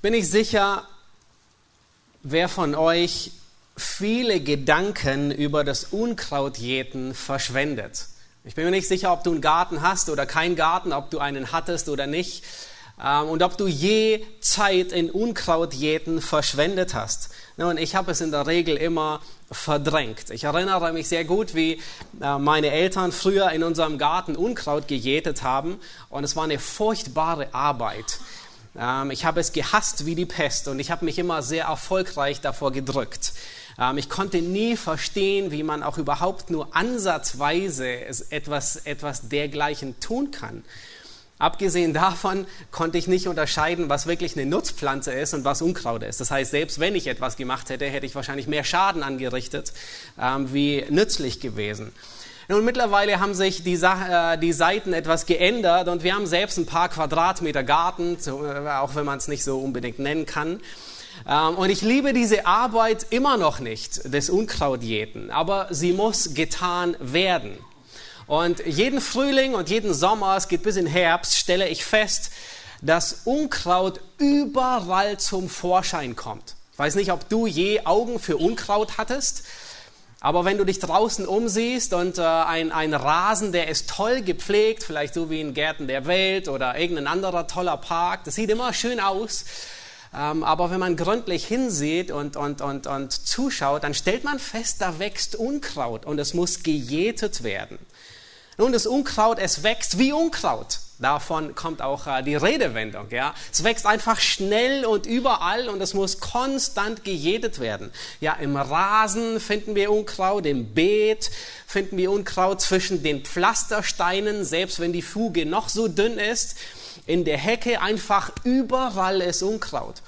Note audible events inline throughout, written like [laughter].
Ich bin nicht sicher, wer von euch viele Gedanken über das Unkrautjäten verschwendet. Ich bin mir nicht sicher, ob du einen Garten hast oder keinen Garten, ob du einen hattest oder nicht ähm, und ob du je Zeit in Unkrautjäten verschwendet hast. Nun, ich habe es in der Regel immer verdrängt. Ich erinnere mich sehr gut, wie äh, meine Eltern früher in unserem Garten Unkraut gejätet haben und es war eine furchtbare Arbeit. Ähm, ich habe es gehasst wie die Pest und ich habe mich immer sehr erfolgreich davor gedrückt. Ähm, ich konnte nie verstehen, wie man auch überhaupt nur ansatzweise etwas, etwas dergleichen tun kann. Abgesehen davon konnte ich nicht unterscheiden, was wirklich eine Nutzpflanze ist und was Unkraut ist. Das heißt, selbst wenn ich etwas gemacht hätte, hätte ich wahrscheinlich mehr Schaden angerichtet, ähm, wie nützlich gewesen. Nun, mittlerweile haben sich die, äh, die Seiten etwas geändert und wir haben selbst ein paar Quadratmeter Garten, äh, auch wenn man es nicht so unbedingt nennen kann. Ähm, und ich liebe diese Arbeit immer noch nicht, des Unkrautjäten, aber sie muss getan werden. Und jeden Frühling und jeden Sommer, es geht bis in Herbst, stelle ich fest, dass Unkraut überall zum Vorschein kommt. Ich weiß nicht, ob du je Augen für Unkraut hattest. Aber wenn du dich draußen umsiehst und äh, ein, ein Rasen, der ist toll gepflegt, vielleicht so wie in Gärten der Welt oder irgendein anderer toller Park, das sieht immer schön aus. Ähm, aber wenn man gründlich hinsieht und, und, und, und zuschaut, dann stellt man fest, da wächst Unkraut und es muss gejätet werden. Nun, das Unkraut, es wächst wie Unkraut. Davon kommt auch äh, die Redewendung. Ja, es wächst einfach schnell und überall und es muss konstant gejätet werden. Ja, im Rasen finden wir Unkraut, im Beet finden wir Unkraut zwischen den Pflastersteinen, selbst wenn die Fuge noch so dünn ist. In der Hecke einfach überall ist Unkraut.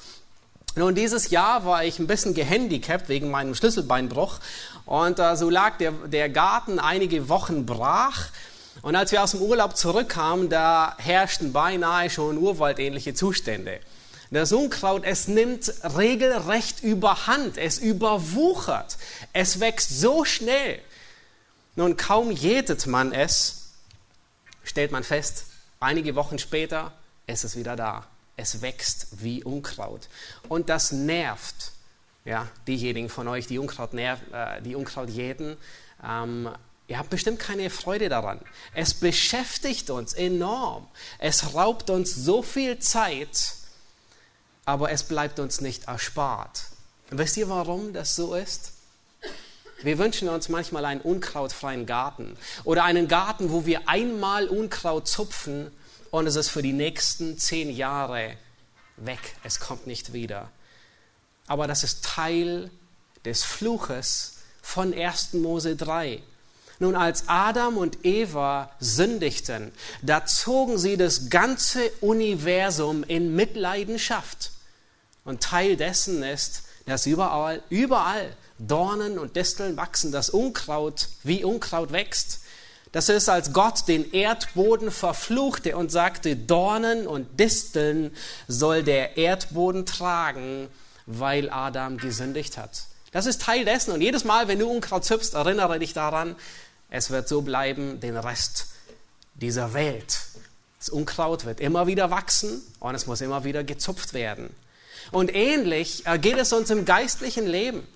Nun, dieses Jahr war ich ein bisschen gehandicapt wegen meinem Schlüsselbeinbruch und äh, so lag der, der Garten einige Wochen brach. Und als wir aus dem Urlaub zurückkamen, da herrschten beinahe schon urwaldähnliche Zustände. Das Unkraut, es nimmt regelrecht überhand, es überwuchert, es wächst so schnell. Nun, kaum jätet man es, stellt man fest, einige Wochen später, es ist wieder da. Es wächst wie Unkraut. Und das nervt ja, diejenigen von euch, die Unkraut, nerv, äh, die Unkraut jäten. Ähm, Ihr habt bestimmt keine Freude daran. Es beschäftigt uns enorm. Es raubt uns so viel Zeit, aber es bleibt uns nicht erspart. Und wisst ihr, warum das so ist? Wir wünschen uns manchmal einen unkrautfreien Garten oder einen Garten, wo wir einmal Unkraut zupfen und es ist für die nächsten zehn Jahre weg. Es kommt nicht wieder. Aber das ist Teil des Fluches von 1. Mose 3. Nun, als Adam und Eva sündigten, da zogen sie das ganze Universum in Mitleidenschaft. Und Teil dessen ist, dass überall, überall Dornen und Disteln wachsen, das Unkraut wie Unkraut wächst. Das ist, als Gott den Erdboden verfluchte und sagte, Dornen und Disteln soll der Erdboden tragen, weil Adam gesündigt hat. Das ist Teil dessen. Und jedes Mal, wenn du Unkraut züpfst, erinnere dich daran, es wird so bleiben den Rest dieser Welt. Das Unkraut wird immer wieder wachsen und es muss immer wieder gezupft werden. Und ähnlich geht es uns im geistlichen Leben.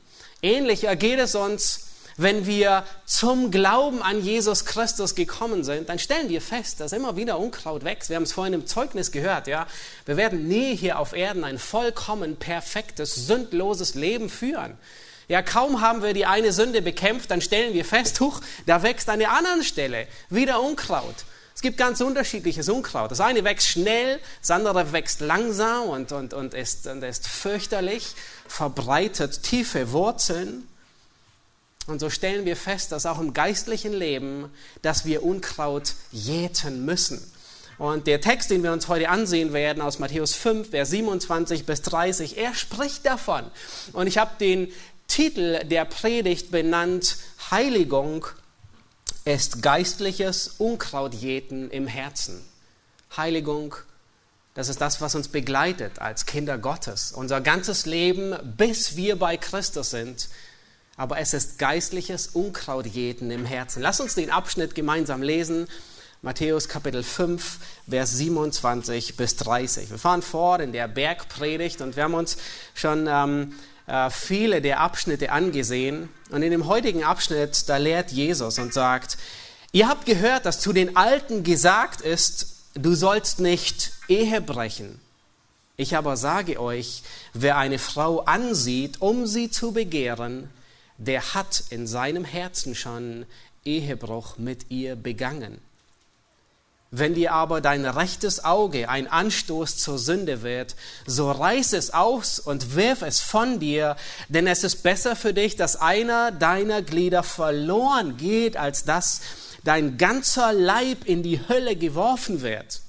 Ähnlich geht es uns, wenn wir zum Glauben an Jesus Christus gekommen sind, dann stellen wir fest, dass immer wieder Unkraut wächst. Wir haben es vorhin im Zeugnis gehört, ja. Wir werden nie hier auf Erden ein vollkommen perfektes, sündloses Leben führen. Ja, kaum haben wir die eine Sünde bekämpft, dann stellen wir fest, huch, da wächst an der anderen Stelle wieder Unkraut. Es gibt ganz unterschiedliches Unkraut. Das eine wächst schnell, das andere wächst langsam und, und, und, ist, und ist fürchterlich, verbreitet tiefe Wurzeln. Und so stellen wir fest, dass auch im geistlichen Leben, dass wir Unkraut jäten müssen. Und der Text, den wir uns heute ansehen werden, aus Matthäus 5, Vers 27 bis 30, er spricht davon. Und ich habe den Titel der Predigt benannt, Heiligung ist geistliches Unkrautjäten im Herzen. Heiligung, das ist das, was uns begleitet als Kinder Gottes. Unser ganzes Leben, bis wir bei Christus sind. Aber es ist geistliches Unkrautjäten im Herzen. Lass uns den Abschnitt gemeinsam lesen. Matthäus Kapitel 5, Vers 27 bis 30. Wir fahren fort in der Bergpredigt und wir haben uns schon ähm, äh, viele der Abschnitte angesehen. Und in dem heutigen Abschnitt, da lehrt Jesus und sagt, ihr habt gehört, dass zu den Alten gesagt ist, du sollst nicht Ehe brechen. Ich aber sage euch, wer eine Frau ansieht, um sie zu begehren, der hat in seinem Herzen schon Ehebruch mit ihr begangen. Wenn dir aber dein rechtes Auge ein Anstoß zur Sünde wird, so reiß es aus und wirf es von dir, denn es ist besser für dich, dass einer deiner Glieder verloren geht, als dass dein ganzer Leib in die Hölle geworfen wird.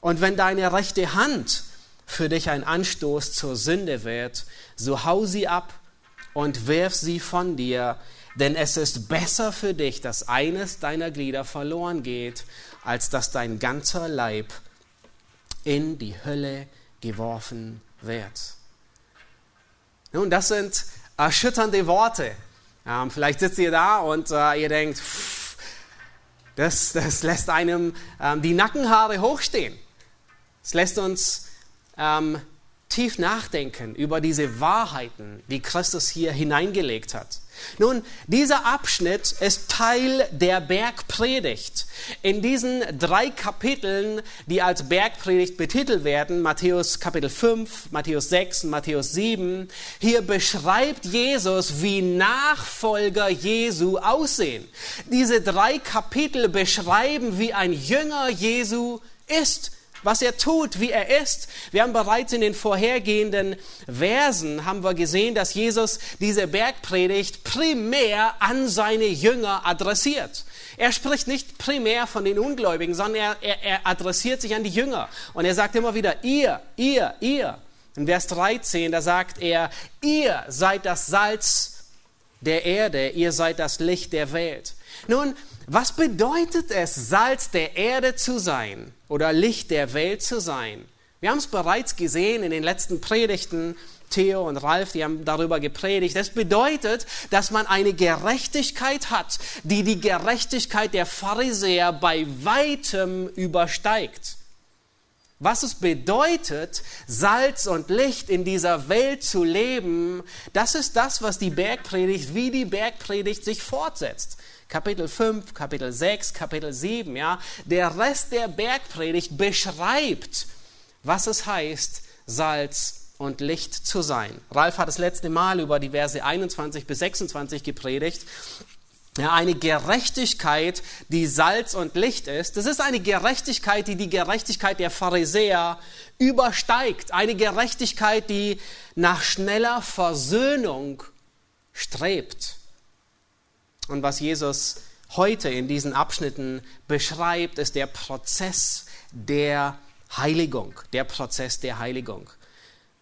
Und wenn deine rechte Hand für dich ein Anstoß zur Sünde wird, so hau sie ab und wirf sie von dir, denn es ist besser für dich, dass eines deiner Glieder verloren geht, als dass dein ganzer Leib in die Hölle geworfen wird. Nun, das sind erschütternde Worte. Ähm, vielleicht sitzt ihr da und äh, ihr denkt, pff, das, das lässt einem ähm, die Nackenhaare hochstehen. Es lässt uns ähm, tief nachdenken über diese Wahrheiten, die Christus hier hineingelegt hat. Nun, dieser Abschnitt ist Teil der Bergpredigt. In diesen drei Kapiteln, die als Bergpredigt betitelt werden, Matthäus Kapitel 5, Matthäus 6 und Matthäus 7, hier beschreibt Jesus, wie Nachfolger Jesu aussehen. Diese drei Kapitel beschreiben, wie ein Jünger Jesu ist was er tut, wie er ist. Wir haben bereits in den vorhergehenden Versen haben wir gesehen, dass Jesus diese Bergpredigt primär an seine Jünger adressiert. Er spricht nicht primär von den Ungläubigen, sondern er, er, er adressiert sich an die Jünger. Und er sagt immer wieder, ihr, ihr, ihr. In Vers 13, da sagt er, ihr seid das Salz der Erde, ihr seid das Licht der Welt. Nun, was bedeutet es, Salz der Erde zu sein oder Licht der Welt zu sein? Wir haben es bereits gesehen in den letzten Predigten. Theo und Ralf, die haben darüber gepredigt. Das bedeutet, dass man eine Gerechtigkeit hat, die die Gerechtigkeit der Pharisäer bei weitem übersteigt. Was es bedeutet, Salz und Licht in dieser Welt zu leben, das ist das, was die Bergpredigt, wie die Bergpredigt sich fortsetzt. Kapitel 5, Kapitel 6, Kapitel 7, ja. Der Rest der Bergpredigt beschreibt, was es heißt, Salz und Licht zu sein. Ralf hat das letzte Mal über die Verse 21 bis 26 gepredigt. Ja, eine Gerechtigkeit, die Salz und Licht ist. Das ist eine Gerechtigkeit, die die Gerechtigkeit der Pharisäer übersteigt. Eine Gerechtigkeit, die nach schneller Versöhnung strebt. Und was Jesus heute in diesen Abschnitten beschreibt, ist der Prozess der Heiligung. Der Prozess der Heiligung.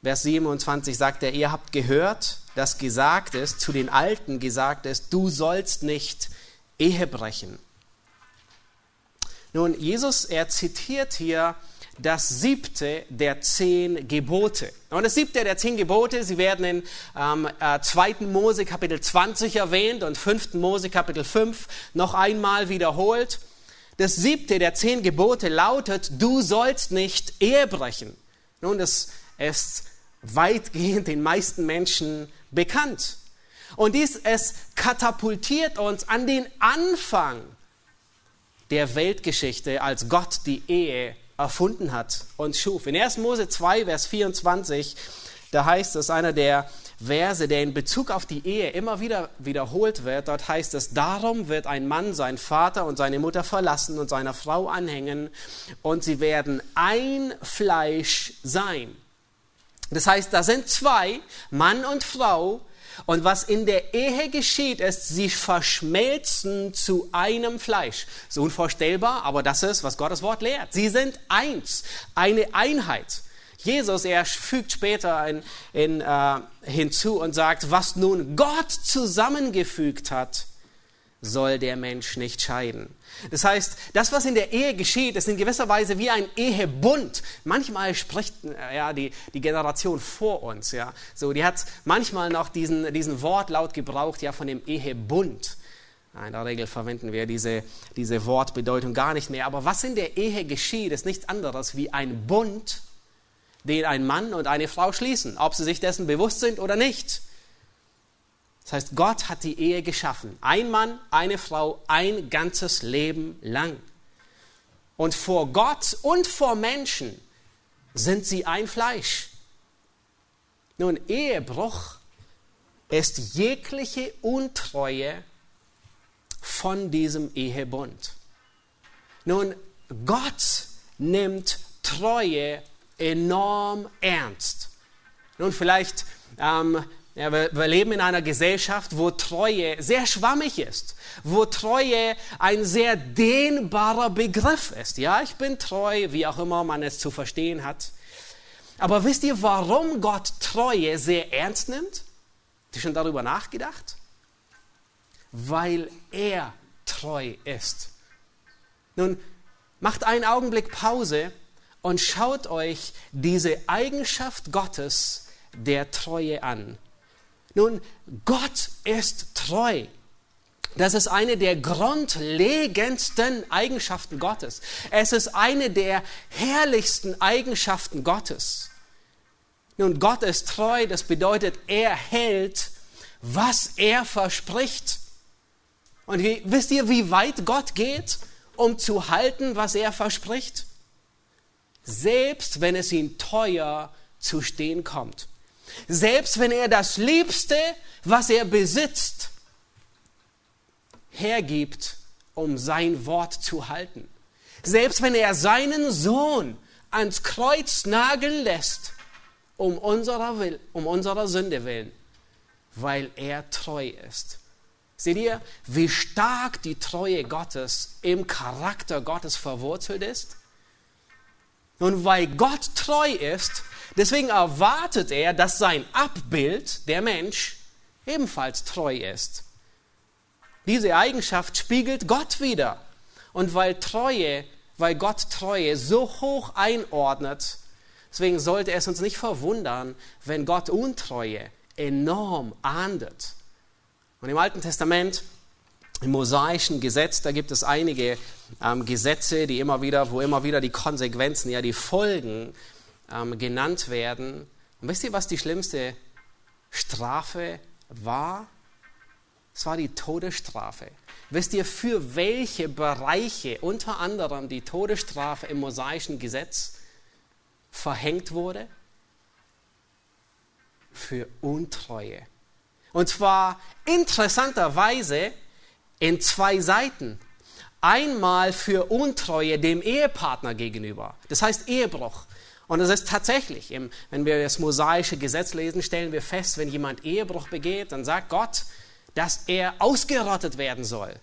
Vers 27 sagt er, ihr habt gehört, dass gesagt ist, zu den Alten gesagt ist, du sollst nicht Ehe brechen. Nun, Jesus, er zitiert hier das siebte der zehn Gebote. Und das siebte der zehn Gebote, sie werden in ähm, äh, 2. Mose Kapitel 20 erwähnt und 5. Mose Kapitel 5 noch einmal wiederholt. Das siebte der zehn Gebote lautet, du sollst nicht Ehe brechen. Nun, das ist weitgehend den meisten Menschen bekannt. Und dies, es katapultiert uns an den Anfang der Weltgeschichte, als Gott die Ehe erfunden hat und schuf. In 1. Mose 2, Vers 24, da heißt es, einer der Verse, der in Bezug auf die Ehe immer wieder wiederholt wird, dort heißt es, darum wird ein Mann seinen Vater und seine Mutter verlassen und seiner Frau anhängen und sie werden ein Fleisch sein. Das heißt, da sind zwei, Mann und Frau, und was in der Ehe geschieht, ist, sie verschmelzen zu einem Fleisch. So unvorstellbar, aber das ist, was Gottes Wort lehrt. Sie sind eins, eine Einheit. Jesus, er fügt später in, in, äh, hinzu und sagt, was nun Gott zusammengefügt hat, soll der Mensch nicht scheiden. Das heißt, das, was in der Ehe geschieht, ist in gewisser Weise wie ein Ehebund. Manchmal spricht äh, ja, die, die Generation vor uns, ja, so, die hat manchmal noch diesen, diesen Wortlaut gebraucht, ja, von dem Ehebund. In der Regel verwenden wir diese, diese Wortbedeutung gar nicht mehr. Aber was in der Ehe geschieht, ist nichts anderes wie ein Bund, den ein Mann und eine Frau schließen, ob sie sich dessen bewusst sind oder nicht. Das heißt, Gott hat die Ehe geschaffen. Ein Mann, eine Frau, ein ganzes Leben lang. Und vor Gott und vor Menschen sind sie ein Fleisch. Nun, Ehebruch ist jegliche Untreue von diesem Ehebund. Nun, Gott nimmt Treue enorm ernst. Nun, vielleicht, ähm, ja, wir, wir leben in einer Gesellschaft, wo Treue sehr schwammig ist, wo Treue ein sehr dehnbarer Begriff ist. Ja, ich bin treu, wie auch immer man es zu verstehen hat. Aber wisst ihr, warum Gott Treue sehr ernst nimmt? Habt ihr schon darüber nachgedacht? Weil er treu ist. Nun, macht einen Augenblick Pause und schaut euch diese Eigenschaft Gottes der Treue an. Nun, Gott ist treu. Das ist eine der grundlegendsten Eigenschaften Gottes. Es ist eine der herrlichsten Eigenschaften Gottes. Nun, Gott ist treu, das bedeutet, er hält, was er verspricht. Und wie, wisst ihr, wie weit Gott geht, um zu halten, was er verspricht? Selbst wenn es ihm teuer zu stehen kommt. Selbst wenn er das Liebste, was er besitzt, hergibt, um sein Wort zu halten. Selbst wenn er seinen Sohn ans Kreuz nageln lässt, um unserer, Will, um unserer Sünde willen, weil er treu ist. Seht ihr, wie stark die Treue Gottes im Charakter Gottes verwurzelt ist? Und weil Gott treu ist, deswegen erwartet er, dass sein Abbild, der Mensch, ebenfalls treu ist. Diese Eigenschaft spiegelt Gott wieder. Und weil Treue, weil Gott Treue so hoch einordnet, Deswegen sollte es uns nicht verwundern, wenn Gott Untreue enorm ahndet. Und im Alten Testament, im mosaischen Gesetz, da gibt es einige ähm, Gesetze, die immer wieder, wo immer wieder die Konsequenzen, ja die Folgen ähm, genannt werden. Und wisst ihr, was die schlimmste Strafe war? Es war die Todesstrafe. Wisst ihr, für welche Bereiche unter anderem die Todesstrafe im mosaischen Gesetz verhängt wurde? Für Untreue. Und zwar interessanterweise in zwei Seiten. Einmal für Untreue dem Ehepartner gegenüber, das heißt Ehebruch. Und es ist tatsächlich, wenn wir das mosaische Gesetz lesen, stellen wir fest, wenn jemand Ehebruch begeht, dann sagt Gott, dass er ausgerottet werden soll.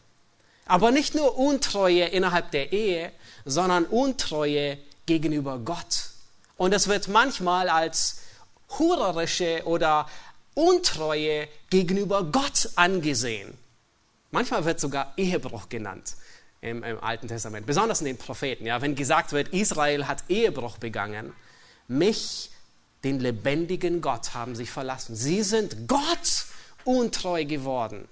Aber nicht nur Untreue innerhalb der Ehe, sondern Untreue gegenüber Gott. Und es wird manchmal als hurerische oder Untreue gegenüber Gott angesehen. Manchmal wird sogar Ehebruch genannt im, im, Alten Testament, besonders in den Propheten. Ja, wenn gesagt wird, Israel hat Ehebruch begangen, mich, den lebendigen Gott, haben sie verlassen. Sie sind Gott untreu geworden.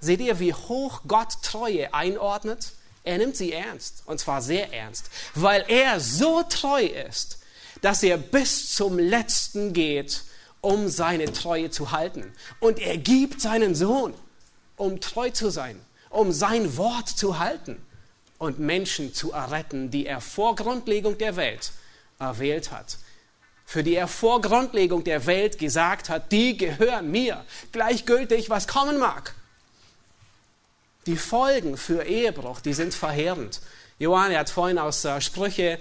Seht ihr, wie hoch Gott Treue einordnet? Er nimmt sie ernst, und zwar sehr ernst, weil er so treu ist, dass er bis zum letzten geht, um seine Treue zu halten. Und er gibt seinen Sohn, um treu zu sein, um sein Wort zu halten und Menschen zu erretten, die er vor Grundlegung der Welt erwählt hat. Für die er vor Grundlegung der Welt gesagt hat, die gehören mir, gleichgültig, was kommen mag. Die Folgen für Ehebruch, die sind verheerend. Johann hat vorhin aus äh, Sprüche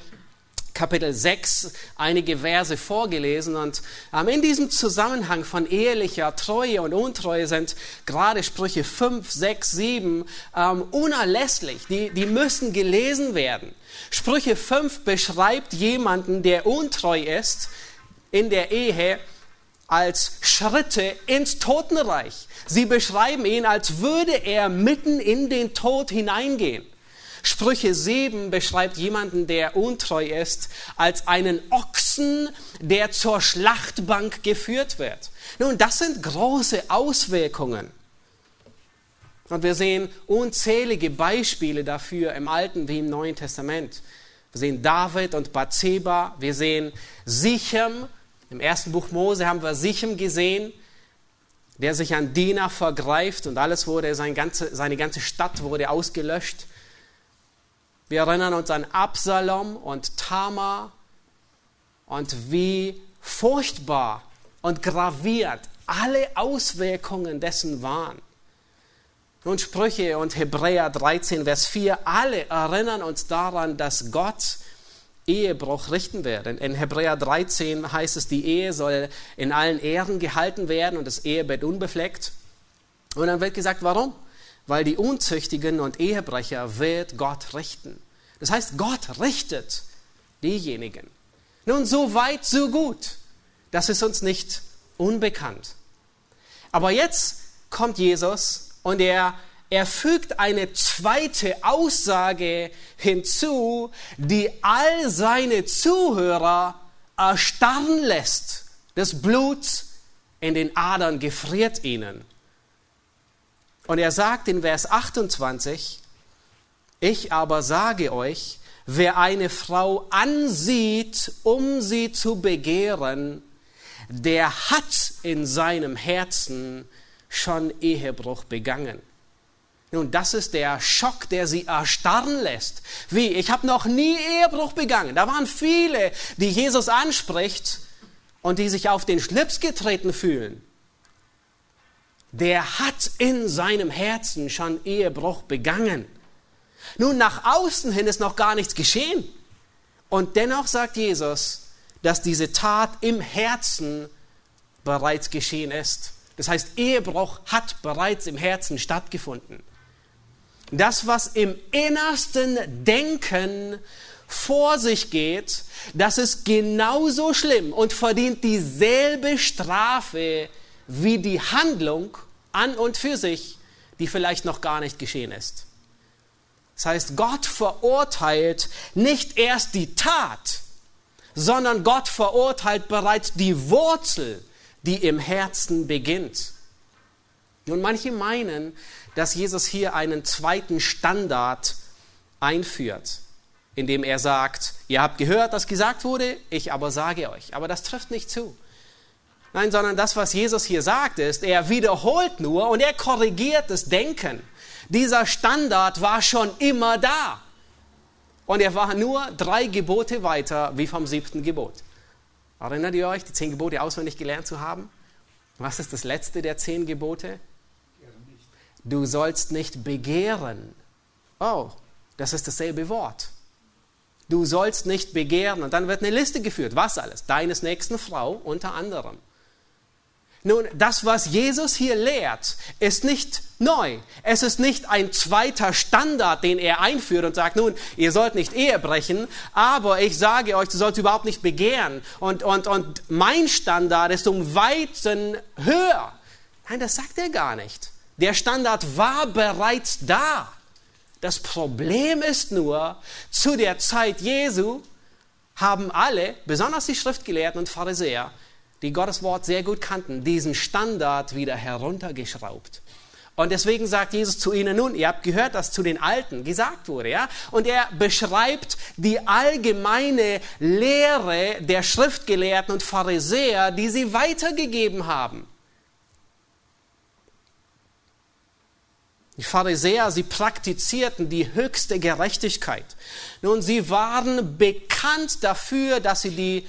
Kapitel 6 einige Verse vorgelesen und in diesem Zusammenhang von ehelicher Treue und Untreue sind gerade Sprüche 5, 6, 7 ähm, unerlässlich. Die, die müssen gelesen werden. Sprüche 5 beschreibt jemanden, der untreu ist in der Ehe als Schritte ins Totenreich. Sie beschreiben ihn, als würde er mitten in den Tod hineingehen. Sprüche 7 beschreibt jemanden, der untreu ist, als einen Ochsen, der zur Schlachtbank geführt wird. Nun, das sind große Auswirkungen. Und wir sehen unzählige Beispiele dafür im Alten wie im Neuen Testament. Wir sehen David und Bathseba, wir sehen Sichem, im ersten Buch Mose haben wir Sichem gesehen, der sich an Dina vergreift und alles wurde, seine ganze, seine ganze Stadt wurde ausgelöscht. Wir erinnern uns an Absalom und Tamar und wie furchtbar und graviert alle Auswirkungen dessen waren. Nun Sprüche und Hebräer 13, Vers 4, alle erinnern uns daran, dass Gott Ehebruch richten wird. In Hebräer 13 heißt es, die Ehe soll in allen Ehren gehalten werden und das Ehebett unbefleckt. Und dann wird gesagt, warum? Weil die Unzüchtigen und Ehebrecher wird Gott richten. Das heißt, Gott richtet diejenigen. Nun, so weit, so gut. Das ist uns nicht unbekannt. Aber jetzt kommt Jesus und er, er fügt eine zweite Aussage hinzu, die all seine Zuhörer erstarren lässt. Das Blut in den Adern gefriert ihnen. Und er sagt in Vers 28, ich aber sage euch, wer eine Frau ansieht, um sie zu begehren, der hat in seinem Herzen schon Ehebruch begangen. Nun, das ist der Schock, der sie erstarren lässt. Wie? Ich habe noch nie Ehebruch begangen. Da waren viele, die Jesus anspricht und die sich auf den Schlips getreten fühlen. Der hat in seinem Herzen schon Ehebruch begangen. Nun, nach außen hin ist noch gar nichts geschehen. Und dennoch sagt Jesus, dass diese Tat im Herzen bereits geschehen ist. Das heißt, Ehebruch hat bereits im Herzen stattgefunden. Das, was im innersten Denken vor sich geht, das ist genauso schlimm und verdient dieselbe Strafe wie die Handlung an und für sich, die vielleicht noch gar nicht geschehen ist. Das heißt, Gott verurteilt nicht erst die Tat, sondern Gott verurteilt bereits die Wurzel die im Herzen beginnt. Und manche meinen, dass Jesus hier einen zweiten Standard einführt, indem er sagt, ihr habt gehört, dass gesagt wurde, ich aber sage euch. Aber das trifft nicht zu. Nein, sondern das, was Jesus hier sagt, ist, er wiederholt nur und er korrigiert das Denken. Dieser Standard war schon immer da. Und er war nur drei Gebote weiter wie vom siebten Gebot. Erinnert ihr euch, die zehn Gebote auswendig gelernt zu haben? Was ist das letzte der zehn Gebote? Du sollst nicht begehren. Oh, das ist dasselbe Wort. Du sollst nicht begehren. Und dann wird eine Liste geführt. Was alles? Deines nächsten Frau unter anderem. Nun, das, was Jesus hier lehrt, ist nicht neu. Es ist nicht ein zweiter Standard, den er einführt und sagt, nun, ihr sollt nicht Ehe brechen, aber ich sage euch, du sollst überhaupt nicht begehren. Und, und, und mein Standard ist um Weiten höher. Nein, das sagt er gar nicht. Der Standard war bereits da. Das Problem ist nur, zu der Zeit Jesu haben alle, besonders die Schriftgelehrten und Pharisäer, die Gottes Wort sehr gut kannten, diesen Standard wieder heruntergeschraubt. Und deswegen sagt Jesus zu ihnen nun, ihr habt gehört, dass zu den Alten gesagt wurde, ja? Und er beschreibt die allgemeine Lehre der Schriftgelehrten und Pharisäer, die sie weitergegeben haben. Die Pharisäer, sie praktizierten die höchste Gerechtigkeit. Nun, sie waren bekannt dafür, dass sie die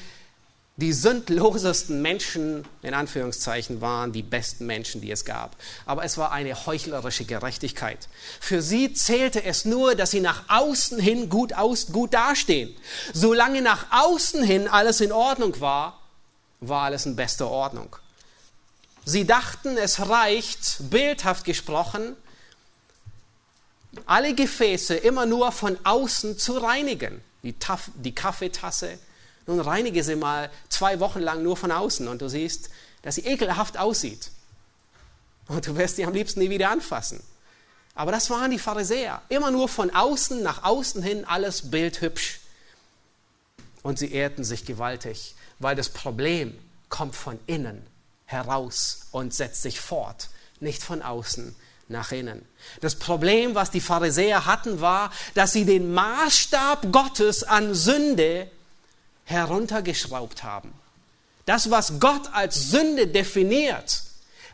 die sündlosesten Menschen, in Anführungszeichen, waren die besten Menschen, die es gab. Aber es war eine heuchlerische Gerechtigkeit. Für sie zählte es nur, dass sie nach außen hin gut, aus, gut dastehen. Solange nach außen hin alles in Ordnung war, war alles in bester Ordnung. Sie dachten, es reicht, bildhaft gesprochen, alle Gefäße immer nur von außen zu reinigen. Die, Taf die Kaffeetasse, nun reinige sie mal zwei Wochen lang nur von außen und du siehst, dass sie ekelhaft aussieht. Und du wirst sie am liebsten nie wieder anfassen. Aber das waren die Pharisäer. Immer nur von außen nach außen hin alles bildhübsch. Und sie ehrten sich gewaltig, weil das Problem kommt von innen heraus und setzt sich fort, nicht von außen nach innen. Das Problem, was die Pharisäer hatten, war, dass sie den Maßstab Gottes an Sünde heruntergeschraubt haben. Das, was Gott als Sünde definiert,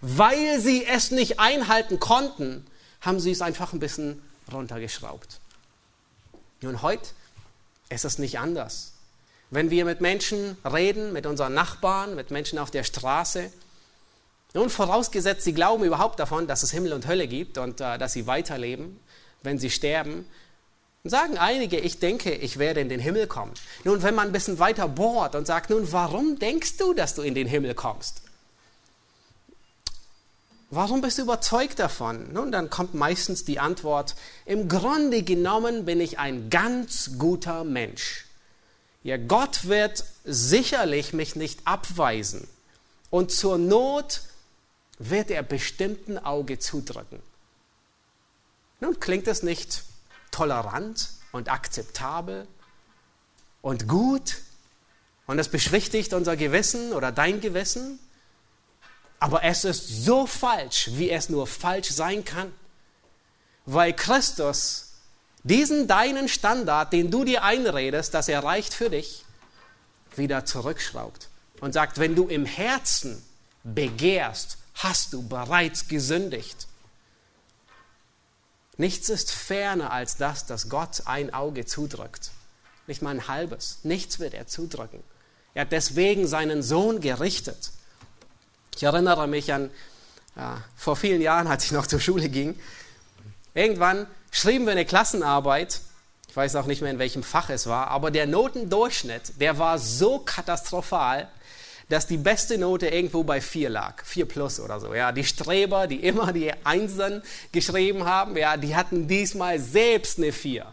weil sie es nicht einhalten konnten, haben sie es einfach ein bisschen runtergeschraubt. Nun, heute ist es nicht anders. Wenn wir mit Menschen reden, mit unseren Nachbarn, mit Menschen auf der Straße, nun, vorausgesetzt, sie glauben überhaupt davon, dass es Himmel und Hölle gibt und äh, dass sie weiterleben, wenn sie sterben, dann sagen einige, ich denke, ich werde in den Himmel kommen. Nun, wenn man ein bisschen weiter bohrt und sagt, nun, warum denkst du, dass du in den Himmel kommst? Warum bist du überzeugt davon? Nun, dann kommt meistens die Antwort, im Grunde genommen bin ich ein ganz guter Mensch. Ja, Gott wird sicherlich mich nicht abweisen und zur Not wird er bestimmten Auge zudrücken. Nun klingt es nicht tolerant und akzeptabel und gut. Und es beschwichtigt unser Gewissen oder dein Gewissen, aber es ist so falsch, wie es nur falsch sein kann, weil Christus diesen deinen Standard, den du dir einredest, dass er reicht für dich, wieder zurückschraubt und sagt, wenn du im Herzen begehrst hast du bereits gesündigt. Nichts ist ferner als das, dass Gott ein Auge zudrückt. Nicht mal ein halbes. Nichts wird er zudrücken. Er hat deswegen seinen Sohn gerichtet. Ich erinnere mich an ja, vor vielen Jahren, als ich noch zur Schule ging. Irgendwann schrieben wir eine Klassenarbeit. Ich weiß auch nicht mehr, in welchem Fach es war, aber der Notendurchschnitt, der war so katastrophal, dass die beste Note irgendwo bei 4 lag, 4 plus oder so. Ja, die Streber, die immer die Einsen geschrieben haben, ja, die hatten diesmal selbst eine 4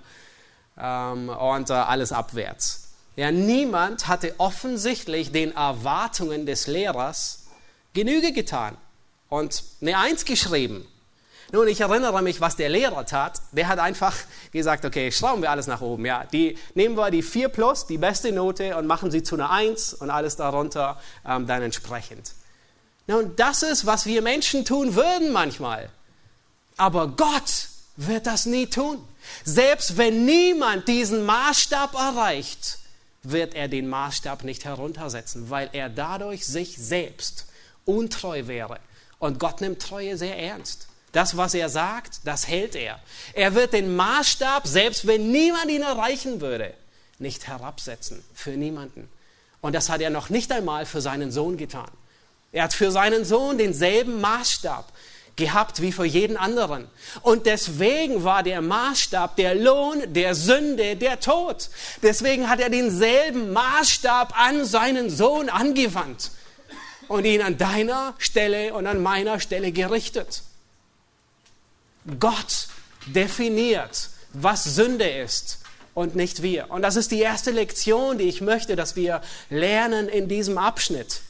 ähm, und äh, alles abwärts. Ja, niemand hatte offensichtlich den Erwartungen des Lehrers Genüge getan und eine 1 geschrieben. Nun, ich erinnere mich, was der Lehrer tat. Der hat einfach gesagt, okay, schrauben wir alles nach oben. Ja, die, nehmen wir die 4 plus, die beste Note und machen sie zu einer 1 und alles darunter ähm, dann entsprechend. Nun, das ist, was wir Menschen tun würden manchmal. Aber Gott wird das nie tun. Selbst wenn niemand diesen Maßstab erreicht, wird er den Maßstab nicht heruntersetzen, weil er dadurch sich selbst untreu wäre. Und Gott nimmt Treue sehr ernst. Das, was er sagt, das hält er. Er wird den Maßstab, selbst wenn niemand ihn erreichen würde, nicht herabsetzen für niemanden. Und das hat er noch nicht einmal für seinen Sohn getan. Er hat für seinen Sohn denselben Maßstab gehabt wie für jeden anderen. Und deswegen war der Maßstab der Lohn der Sünde der Tod. Deswegen hat er denselben Maßstab an seinen Sohn angewandt und ihn an deiner Stelle und an meiner Stelle gerichtet. Gott definiert, was Sünde ist und nicht wir. Und das ist die erste Lektion, die ich möchte, dass wir lernen in diesem Abschnitt.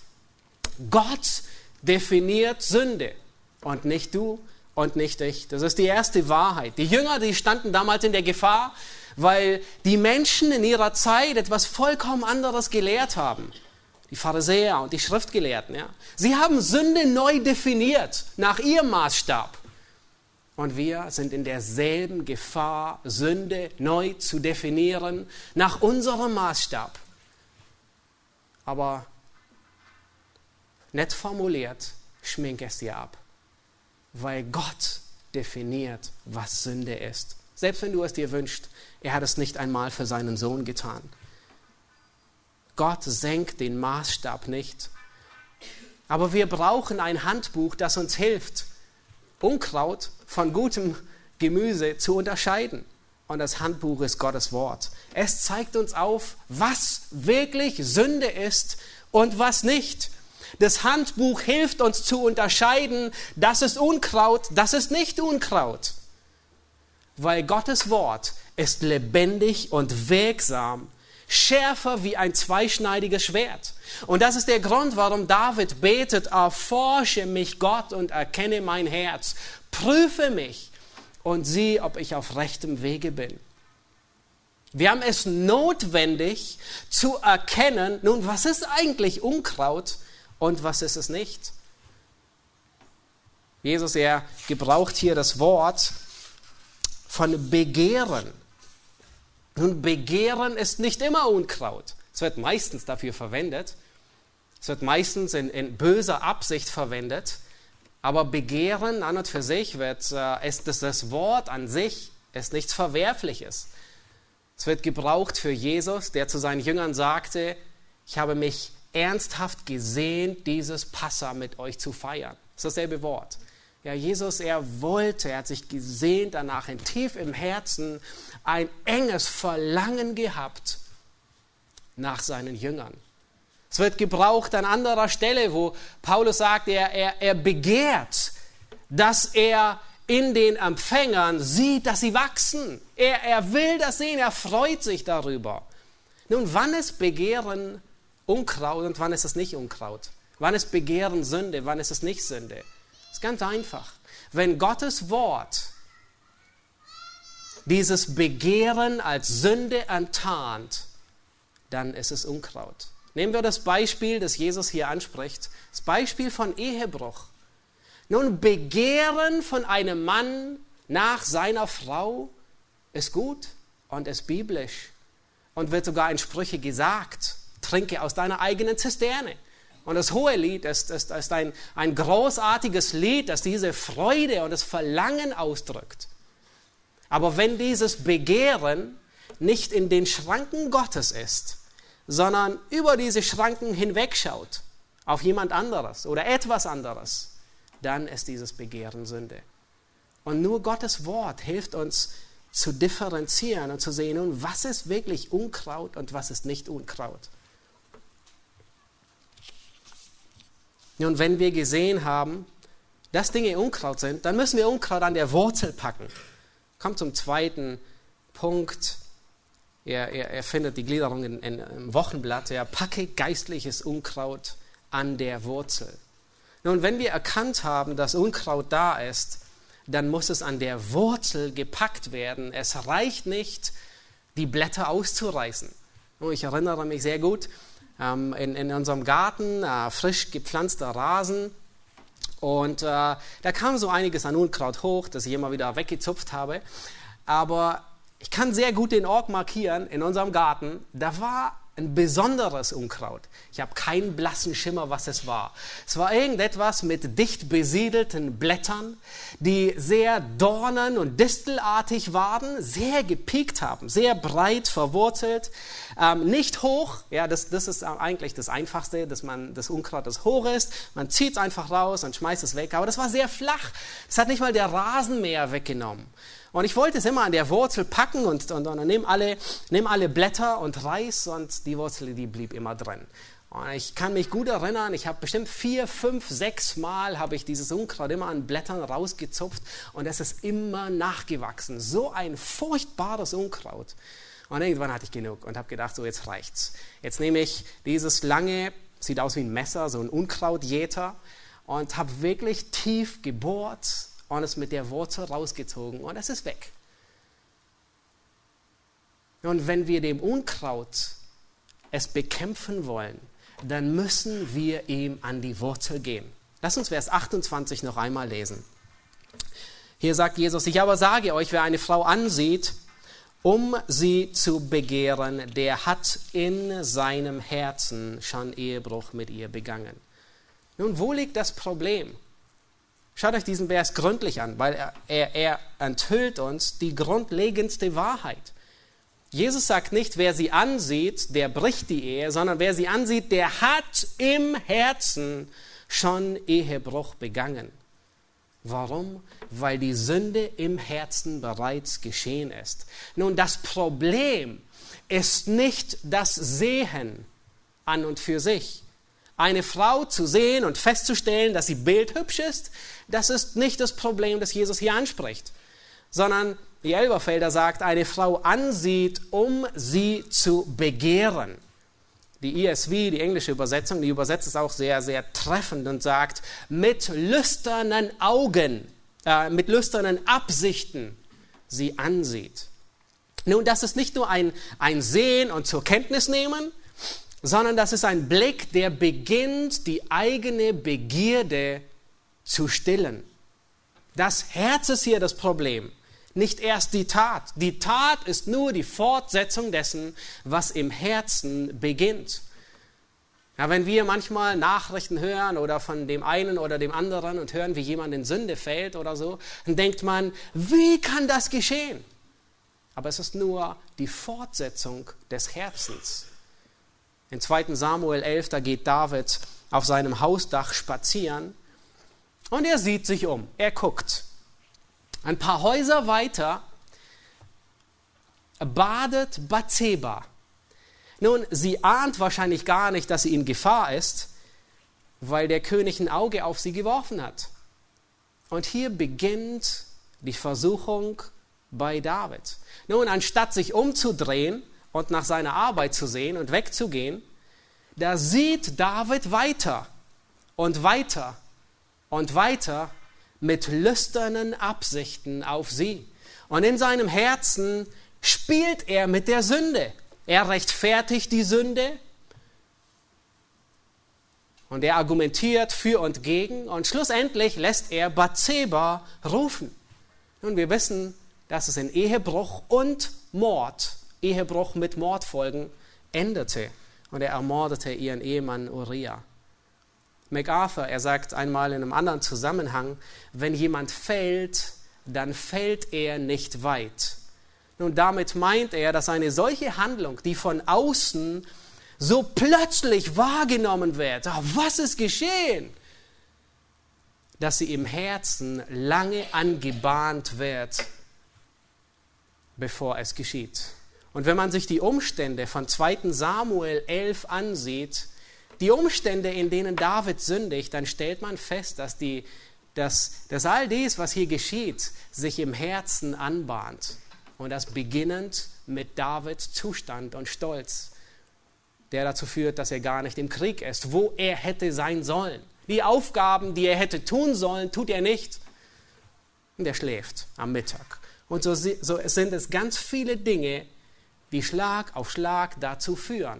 Gott definiert Sünde und nicht du und nicht ich. Das ist die erste Wahrheit. Die Jünger, die standen damals in der Gefahr, weil die Menschen in ihrer Zeit etwas vollkommen anderes gelehrt haben. Die Pharisäer und die Schriftgelehrten. Ja. Sie haben Sünde neu definiert nach ihrem Maßstab. Und wir sind in derselben Gefahr, Sünde neu zu definieren, nach unserem Maßstab. Aber nett formuliert, schmink es dir ab. Weil Gott definiert, was Sünde ist. Selbst wenn du es dir wünschst, er hat es nicht einmal für seinen Sohn getan. Gott senkt den Maßstab nicht. Aber wir brauchen ein Handbuch, das uns hilft, Unkraut von gutem Gemüse zu unterscheiden. Und das Handbuch ist Gottes Wort. Es zeigt uns auf, was wirklich Sünde ist und was nicht. Das Handbuch hilft uns zu unterscheiden, das ist Unkraut, das ist nicht Unkraut. Weil Gottes Wort ist lebendig und wirksam schärfer wie ein zweischneidiges Schwert. Und das ist der Grund, warum David betet, erforsche mich Gott und erkenne mein Herz, prüfe mich und sieh, ob ich auf rechtem Wege bin. Wir haben es notwendig zu erkennen, nun, was ist eigentlich Unkraut und was ist es nicht? Jesus, er gebraucht hier das Wort von Begehren. Nun, Begehren ist nicht immer Unkraut. Es wird meistens dafür verwendet. Es wird meistens in, in böser Absicht verwendet. Aber Begehren an und für sich wird, äh, ist das, das Wort an sich ist nichts Verwerfliches. Es wird gebraucht für Jesus, der zu seinen Jüngern sagte, ich habe mich ernsthaft gesehnt, dieses Passa mit euch zu feiern. Das ist dasselbe Wort. Ja, Jesus, er wollte, er hat sich gesehnt danach, in tief im Herzen ein enges Verlangen gehabt nach seinen Jüngern. Es wird gebraucht an anderer Stelle, wo Paulus sagt, er, er, er begehrt, dass er in den Empfängern sieht, dass sie wachsen. Er, er will das sehen, er freut sich darüber. Nun, wann ist Begehren Unkraut und wann ist es nicht Unkraut? Wann ist Begehren Sünde, wann ist es nicht Sünde? Das ist ganz einfach. Wenn Gottes Wort dieses Begehren als Sünde enttarnt, dann ist es Unkraut. Nehmen wir das Beispiel, das Jesus hier anspricht, das Beispiel von Ehebruch. Nun, Begehren von einem Mann nach seiner Frau ist gut und ist biblisch und wird sogar in Sprüche gesagt. Trinke aus deiner eigenen Zisterne. Und das hohe Lied ist, ist, ist ein, ein großartiges Lied, das diese Freude und das Verlangen ausdrückt. Aber wenn dieses Begehren nicht in den Schranken Gottes ist, sondern über diese Schranken hinwegschaut auf jemand anderes oder etwas anderes, dann ist dieses Begehren Sünde. Und nur Gottes Wort hilft uns zu differenzieren und zu sehen, was ist wirklich Unkraut und was ist nicht Unkraut. Und wenn wir gesehen haben, dass Dinge Unkraut sind, dann müssen wir Unkraut an der Wurzel packen. Kommt zum zweiten Punkt. Er, er, er findet die Gliederung in, in, im Wochenblatt. Er packe geistliches Unkraut an der Wurzel. Nun, wenn wir erkannt haben, dass Unkraut da ist, dann muss es an der Wurzel gepackt werden. Es reicht nicht, die Blätter auszureißen. Ich erinnere mich sehr gut, ähm, in, in, unserem Garten, äh, frisch gepflanzter Rasen. Und äh, da kam so einiges an Unkraut hoch, das ich immer wieder weggezupft habe. Aber ich kann sehr gut den Ort markieren in unserem Garten. Da war ein besonderes Unkraut. Ich habe keinen blassen Schimmer, was es war. Es war irgendetwas mit dicht besiedelten Blättern, die sehr dornen- und distelartig waren, sehr gepiekt haben, sehr breit verwurzelt, ähm, nicht hoch. Ja, das, das ist eigentlich das Einfachste, dass man das Unkraut, das hoch ist, man zieht es einfach raus und schmeißt es weg. Aber das war sehr flach. Es hat nicht mal der Rasenmäher weggenommen. Und ich wollte es immer an der Wurzel packen und, und, und nehme alle, nehm alle Blätter und Reis und die Wurzel, die blieb immer drin. Und ich kann mich gut erinnern, ich habe bestimmt vier, fünf, sechs Mal habe ich dieses Unkraut immer an Blättern rausgezupft und es ist immer nachgewachsen. So ein furchtbares Unkraut. Und irgendwann hatte ich genug und habe gedacht, so jetzt reicht's. Jetzt nehme ich dieses lange, sieht aus wie ein Messer, so ein Unkrautjäter und habe wirklich tief gebohrt und es mit der Wurzel rausgezogen und es ist weg. Und wenn wir dem Unkraut es bekämpfen wollen, dann müssen wir ihm an die Wurzel gehen. Lass uns Vers 28 noch einmal lesen. Hier sagt Jesus, ich aber sage euch, wer eine Frau ansieht, um sie zu begehren, der hat in seinem Herzen schon Ehebruch mit ihr begangen. Nun, wo liegt das Problem? Schaut euch diesen Vers gründlich an, weil er, er, er enthüllt uns die grundlegendste Wahrheit. Jesus sagt nicht, wer sie ansieht, der bricht die Ehe, sondern wer sie ansieht, der hat im Herzen schon Ehebruch begangen. Warum? Weil die Sünde im Herzen bereits geschehen ist. Nun, das Problem ist nicht das Sehen an und für sich. Eine Frau zu sehen und festzustellen, dass sie bildhübsch ist, das ist nicht das Problem, das Jesus hier anspricht, sondern wie Elberfelder sagt, eine Frau ansieht, um sie zu begehren. Die ESV, die englische Übersetzung, die übersetzt es auch sehr, sehr treffend und sagt, mit lüsternen Augen, äh, mit lüsternen Absichten sie ansieht. Nun, das ist nicht nur ein, ein Sehen und zur Kenntnis nehmen, sondern das ist ein Blick, der beginnt, die eigene Begierde zu stillen. Das Herz ist hier das Problem, nicht erst die Tat. Die Tat ist nur die Fortsetzung dessen, was im Herzen beginnt. Ja, wenn wir manchmal Nachrichten hören oder von dem einen oder dem anderen und hören, wie jemand in Sünde fällt oder so, dann denkt man, wie kann das geschehen? Aber es ist nur die Fortsetzung des Herzens. In 2 Samuel 11, da geht David auf seinem Hausdach spazieren und er sieht sich um, er guckt. Ein paar Häuser weiter badet Bathseba. Nun, sie ahnt wahrscheinlich gar nicht, dass sie in Gefahr ist, weil der König ein Auge auf sie geworfen hat. Und hier beginnt die Versuchung bei David. Nun, anstatt sich umzudrehen und nach seiner Arbeit zu sehen und wegzugehen, da sieht David weiter und weiter und weiter mit lüsternen Absichten auf sie. Und in seinem Herzen spielt er mit der Sünde. Er rechtfertigt die Sünde und er argumentiert für und gegen und schlussendlich lässt er Bathseba rufen. Nun, wir wissen, dass es in Ehebruch und Mord, Ehebruch mit Mordfolgen, endete. Und er ermordete ihren Ehemann Uriah. MacArthur, er sagt einmal in einem anderen Zusammenhang, wenn jemand fällt, dann fällt er nicht weit. Nun, damit meint er, dass eine solche Handlung, die von außen so plötzlich wahrgenommen wird, oh, was ist geschehen? Dass sie im Herzen lange angebahnt wird bevor es geschieht. Und wenn man sich die Umstände von 2 Samuel 11 ansieht, die Umstände, in denen David sündigt, dann stellt man fest, dass, die, dass, dass all dies, was hier geschieht, sich im Herzen anbahnt. Und das beginnend mit Davids Zustand und Stolz, der dazu führt, dass er gar nicht im Krieg ist, wo er hätte sein sollen. Die Aufgaben, die er hätte tun sollen, tut er nicht. Und er schläft am Mittag. Und so, so sind es ganz viele Dinge, die Schlag auf Schlag dazu führen,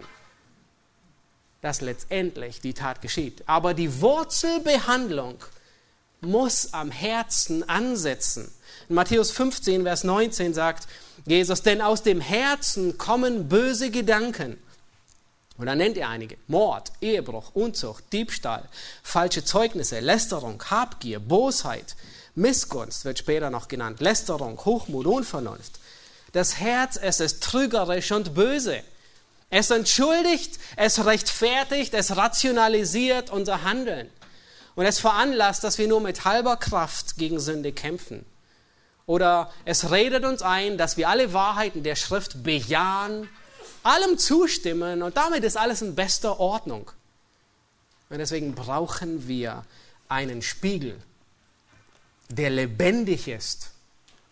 dass letztendlich die Tat geschieht. Aber die Wurzelbehandlung muss am Herzen ansetzen. In Matthäus 15, Vers 19 sagt Jesus, denn aus dem Herzen kommen böse Gedanken. Und dann nennt er einige. Mord, Ehebruch, Unzucht, Diebstahl, falsche Zeugnisse, Lästerung, Habgier, Bosheit, Missgunst wird später noch genannt, Lästerung, Hochmut, Unvernunft. Das Herz, es ist trügerisch und böse. Es entschuldigt, es rechtfertigt, es rationalisiert unser Handeln. Und es veranlasst, dass wir nur mit halber Kraft gegen Sünde kämpfen. Oder es redet uns ein, dass wir alle Wahrheiten der Schrift bejahen, allem zustimmen und damit ist alles in bester Ordnung. Und deswegen brauchen wir einen Spiegel, der lebendig ist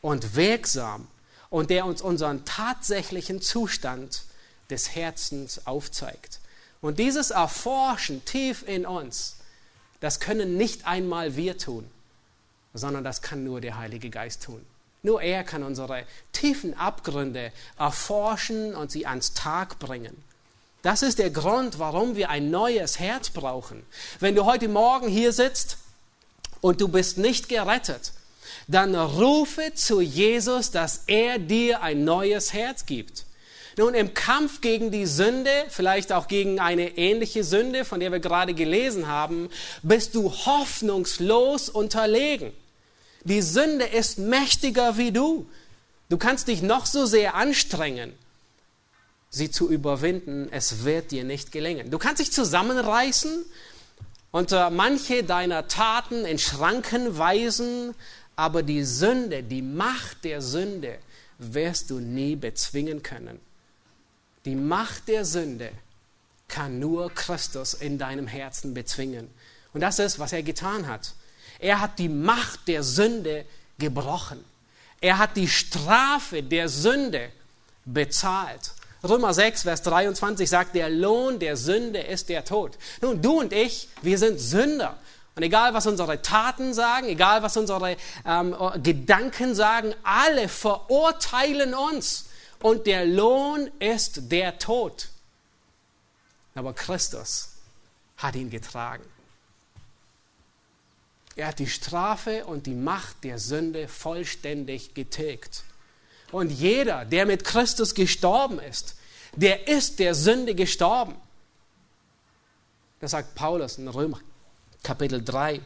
und wirksam und der uns unseren tatsächlichen Zustand des Herzens aufzeigt. Und dieses Erforschen tief in uns, das können nicht einmal wir tun, sondern das kann nur der Heilige Geist tun. Nur er kann unsere tiefen Abgründe erforschen und sie ans Tag bringen. Das ist der Grund, warum wir ein neues Herz brauchen. Wenn du heute Morgen hier sitzt und du bist nicht gerettet, dann rufe zu Jesus, dass er dir ein neues Herz gibt. Nun, im Kampf gegen die Sünde, vielleicht auch gegen eine ähnliche Sünde, von der wir gerade gelesen haben, bist du hoffnungslos unterlegen. Die Sünde ist mächtiger wie du. Du kannst dich noch so sehr anstrengen, sie zu überwinden. Es wird dir nicht gelingen. Du kannst dich zusammenreißen und manche deiner Taten in Schranken weisen, aber die Sünde, die Macht der Sünde, wirst du nie bezwingen können. Die Macht der Sünde kann nur Christus in deinem Herzen bezwingen. Und das ist, was er getan hat. Er hat die Macht der Sünde gebrochen. Er hat die Strafe der Sünde bezahlt. Römer 6, Vers 23 sagt, der Lohn der Sünde ist der Tod. Nun, du und ich, wir sind Sünder. Und egal, was unsere Taten sagen, egal, was unsere ähm, Gedanken sagen, alle verurteilen uns. Und der Lohn ist der Tod. Aber Christus hat ihn getragen. Er hat die Strafe und die Macht der Sünde vollständig getilgt. Und jeder, der mit Christus gestorben ist, der ist der Sünde gestorben. Das sagt Paulus in Römer Kapitel 3.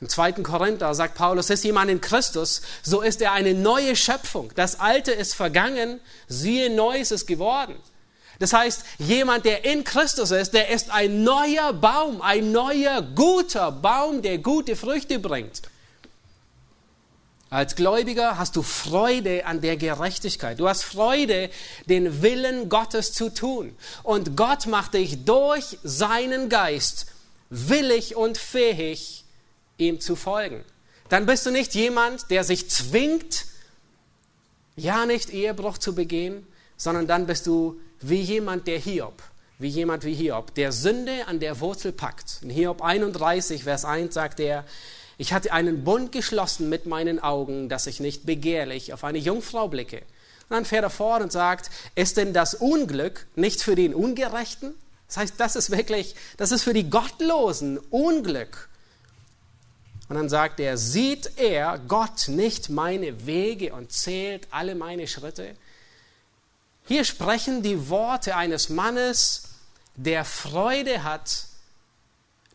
Im 2. Korinther sagt Paulus, ist jemand in Christus, so ist er eine neue Schöpfung. Das Alte ist vergangen, siehe, Neues ist geworden. Das heißt, jemand, der in Christus ist, der ist ein neuer Baum, ein neuer, guter Baum, der gute Früchte bringt. Als Gläubiger hast du Freude an der Gerechtigkeit. Du hast Freude, den Willen Gottes zu tun. Und Gott macht dich durch seinen Geist willig und fähig, ihm zu folgen. Dann bist du nicht jemand, der sich zwingt, ja nicht Ehebruch zu begehen, sondern dann bist du wie jemand, der Hiob, wie jemand wie Hiob, der Sünde an der Wurzel packt. In Hiob 31, Vers 1 sagt er, ich hatte einen Bund geschlossen mit meinen Augen, dass ich nicht begehrlich auf eine Jungfrau blicke. Und dann fährt er fort und sagt, ist denn das Unglück nicht für den Ungerechten? Das heißt, das ist wirklich, das ist für die Gottlosen Unglück. Und dann sagt er, sieht er Gott nicht meine Wege und zählt alle meine Schritte? Hier sprechen die Worte eines Mannes, der Freude hat,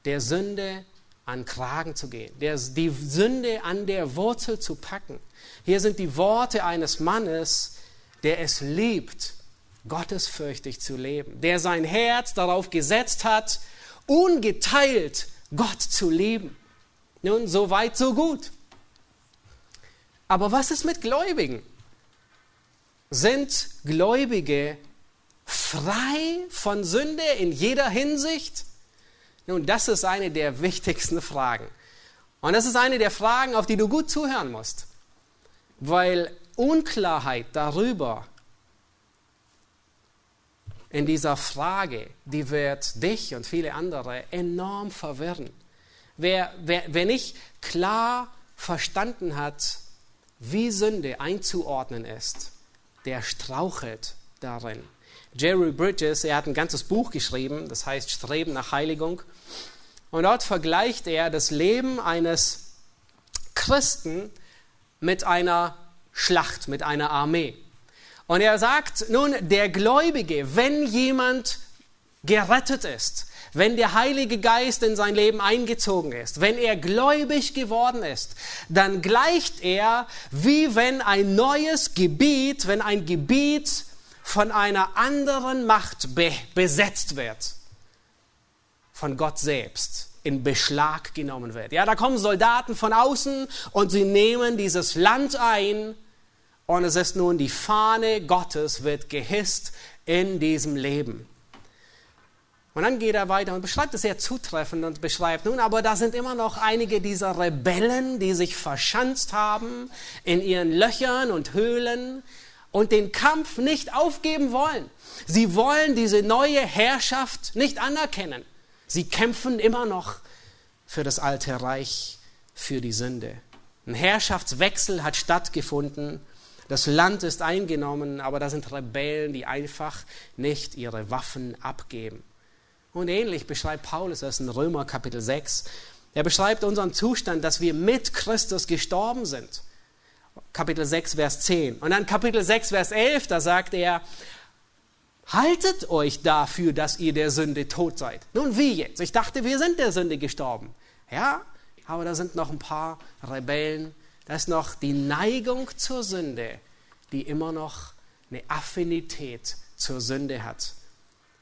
der Sünde an Kragen zu gehen, der, die Sünde an der Wurzel zu packen. Hier sind die Worte eines Mannes, der es liebt, gottesfürchtig zu leben, der sein Herz darauf gesetzt hat, ungeteilt Gott zu lieben. Nun, so weit, so gut. Aber was ist mit Gläubigen? Sind Gläubige frei von Sünde in jeder Hinsicht? Nun, das ist eine der wichtigsten Fragen. Und das ist eine der Fragen, auf die du gut zuhören musst. Weil Unklarheit darüber in dieser Frage, die wird dich und viele andere enorm verwirren. Wer, wer, wer nicht klar verstanden hat, wie Sünde einzuordnen ist, der strauchelt darin. Jerry Bridges, er hat ein ganzes Buch geschrieben, das heißt Streben nach Heiligung. Und dort vergleicht er das Leben eines Christen mit einer Schlacht, mit einer Armee. Und er sagt, nun, der Gläubige, wenn jemand gerettet ist, wenn der Heilige Geist in sein Leben eingezogen ist, wenn er gläubig geworden ist, dann gleicht er wie wenn ein neues Gebiet, wenn ein Gebiet von einer anderen Macht be besetzt wird, von Gott selbst in Beschlag genommen wird. Ja, da kommen Soldaten von außen und sie nehmen dieses Land ein und es ist nun die Fahne Gottes wird gehisst in diesem Leben. Und dann geht er weiter und beschreibt es sehr zutreffend und beschreibt, nun, aber da sind immer noch einige dieser Rebellen, die sich verschanzt haben in ihren Löchern und Höhlen und den Kampf nicht aufgeben wollen. Sie wollen diese neue Herrschaft nicht anerkennen. Sie kämpfen immer noch für das alte Reich, für die Sünde. Ein Herrschaftswechsel hat stattgefunden. Das Land ist eingenommen, aber da sind Rebellen, die einfach nicht ihre Waffen abgeben. Und ähnlich beschreibt Paulus das in Römer Kapitel 6. Er beschreibt unseren Zustand, dass wir mit Christus gestorben sind. Kapitel 6, Vers 10. Und dann Kapitel 6, Vers 11, da sagt er, haltet euch dafür, dass ihr der Sünde tot seid. Nun, wie jetzt? Ich dachte, wir sind der Sünde gestorben. Ja, aber da sind noch ein paar Rebellen. Da ist noch die Neigung zur Sünde, die immer noch eine Affinität zur Sünde hat.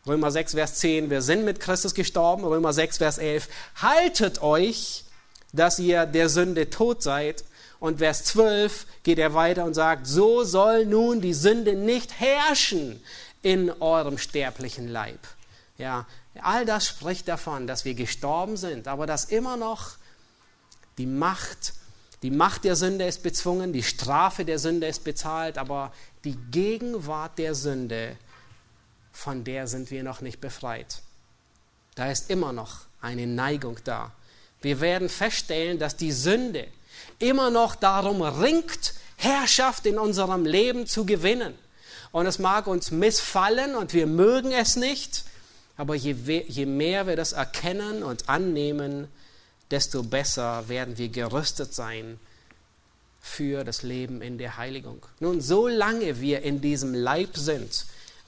Römer 6, Vers 10, wir sind mit Christus gestorben. Römer 6, Vers 11, haltet euch, dass ihr der Sünde tot seid. Und Vers 12 geht er weiter und sagt, so soll nun die Sünde nicht herrschen in eurem sterblichen Leib. Ja, all das spricht davon, dass wir gestorben sind, aber dass immer noch die Macht, die Macht der Sünde ist bezwungen, die Strafe der Sünde ist bezahlt, aber die Gegenwart der Sünde von der sind wir noch nicht befreit. Da ist immer noch eine Neigung da. Wir werden feststellen, dass die Sünde immer noch darum ringt, Herrschaft in unserem Leben zu gewinnen. Und es mag uns missfallen und wir mögen es nicht, aber je, je mehr wir das erkennen und annehmen, desto besser werden wir gerüstet sein für das Leben in der Heiligung. Nun, solange wir in diesem Leib sind,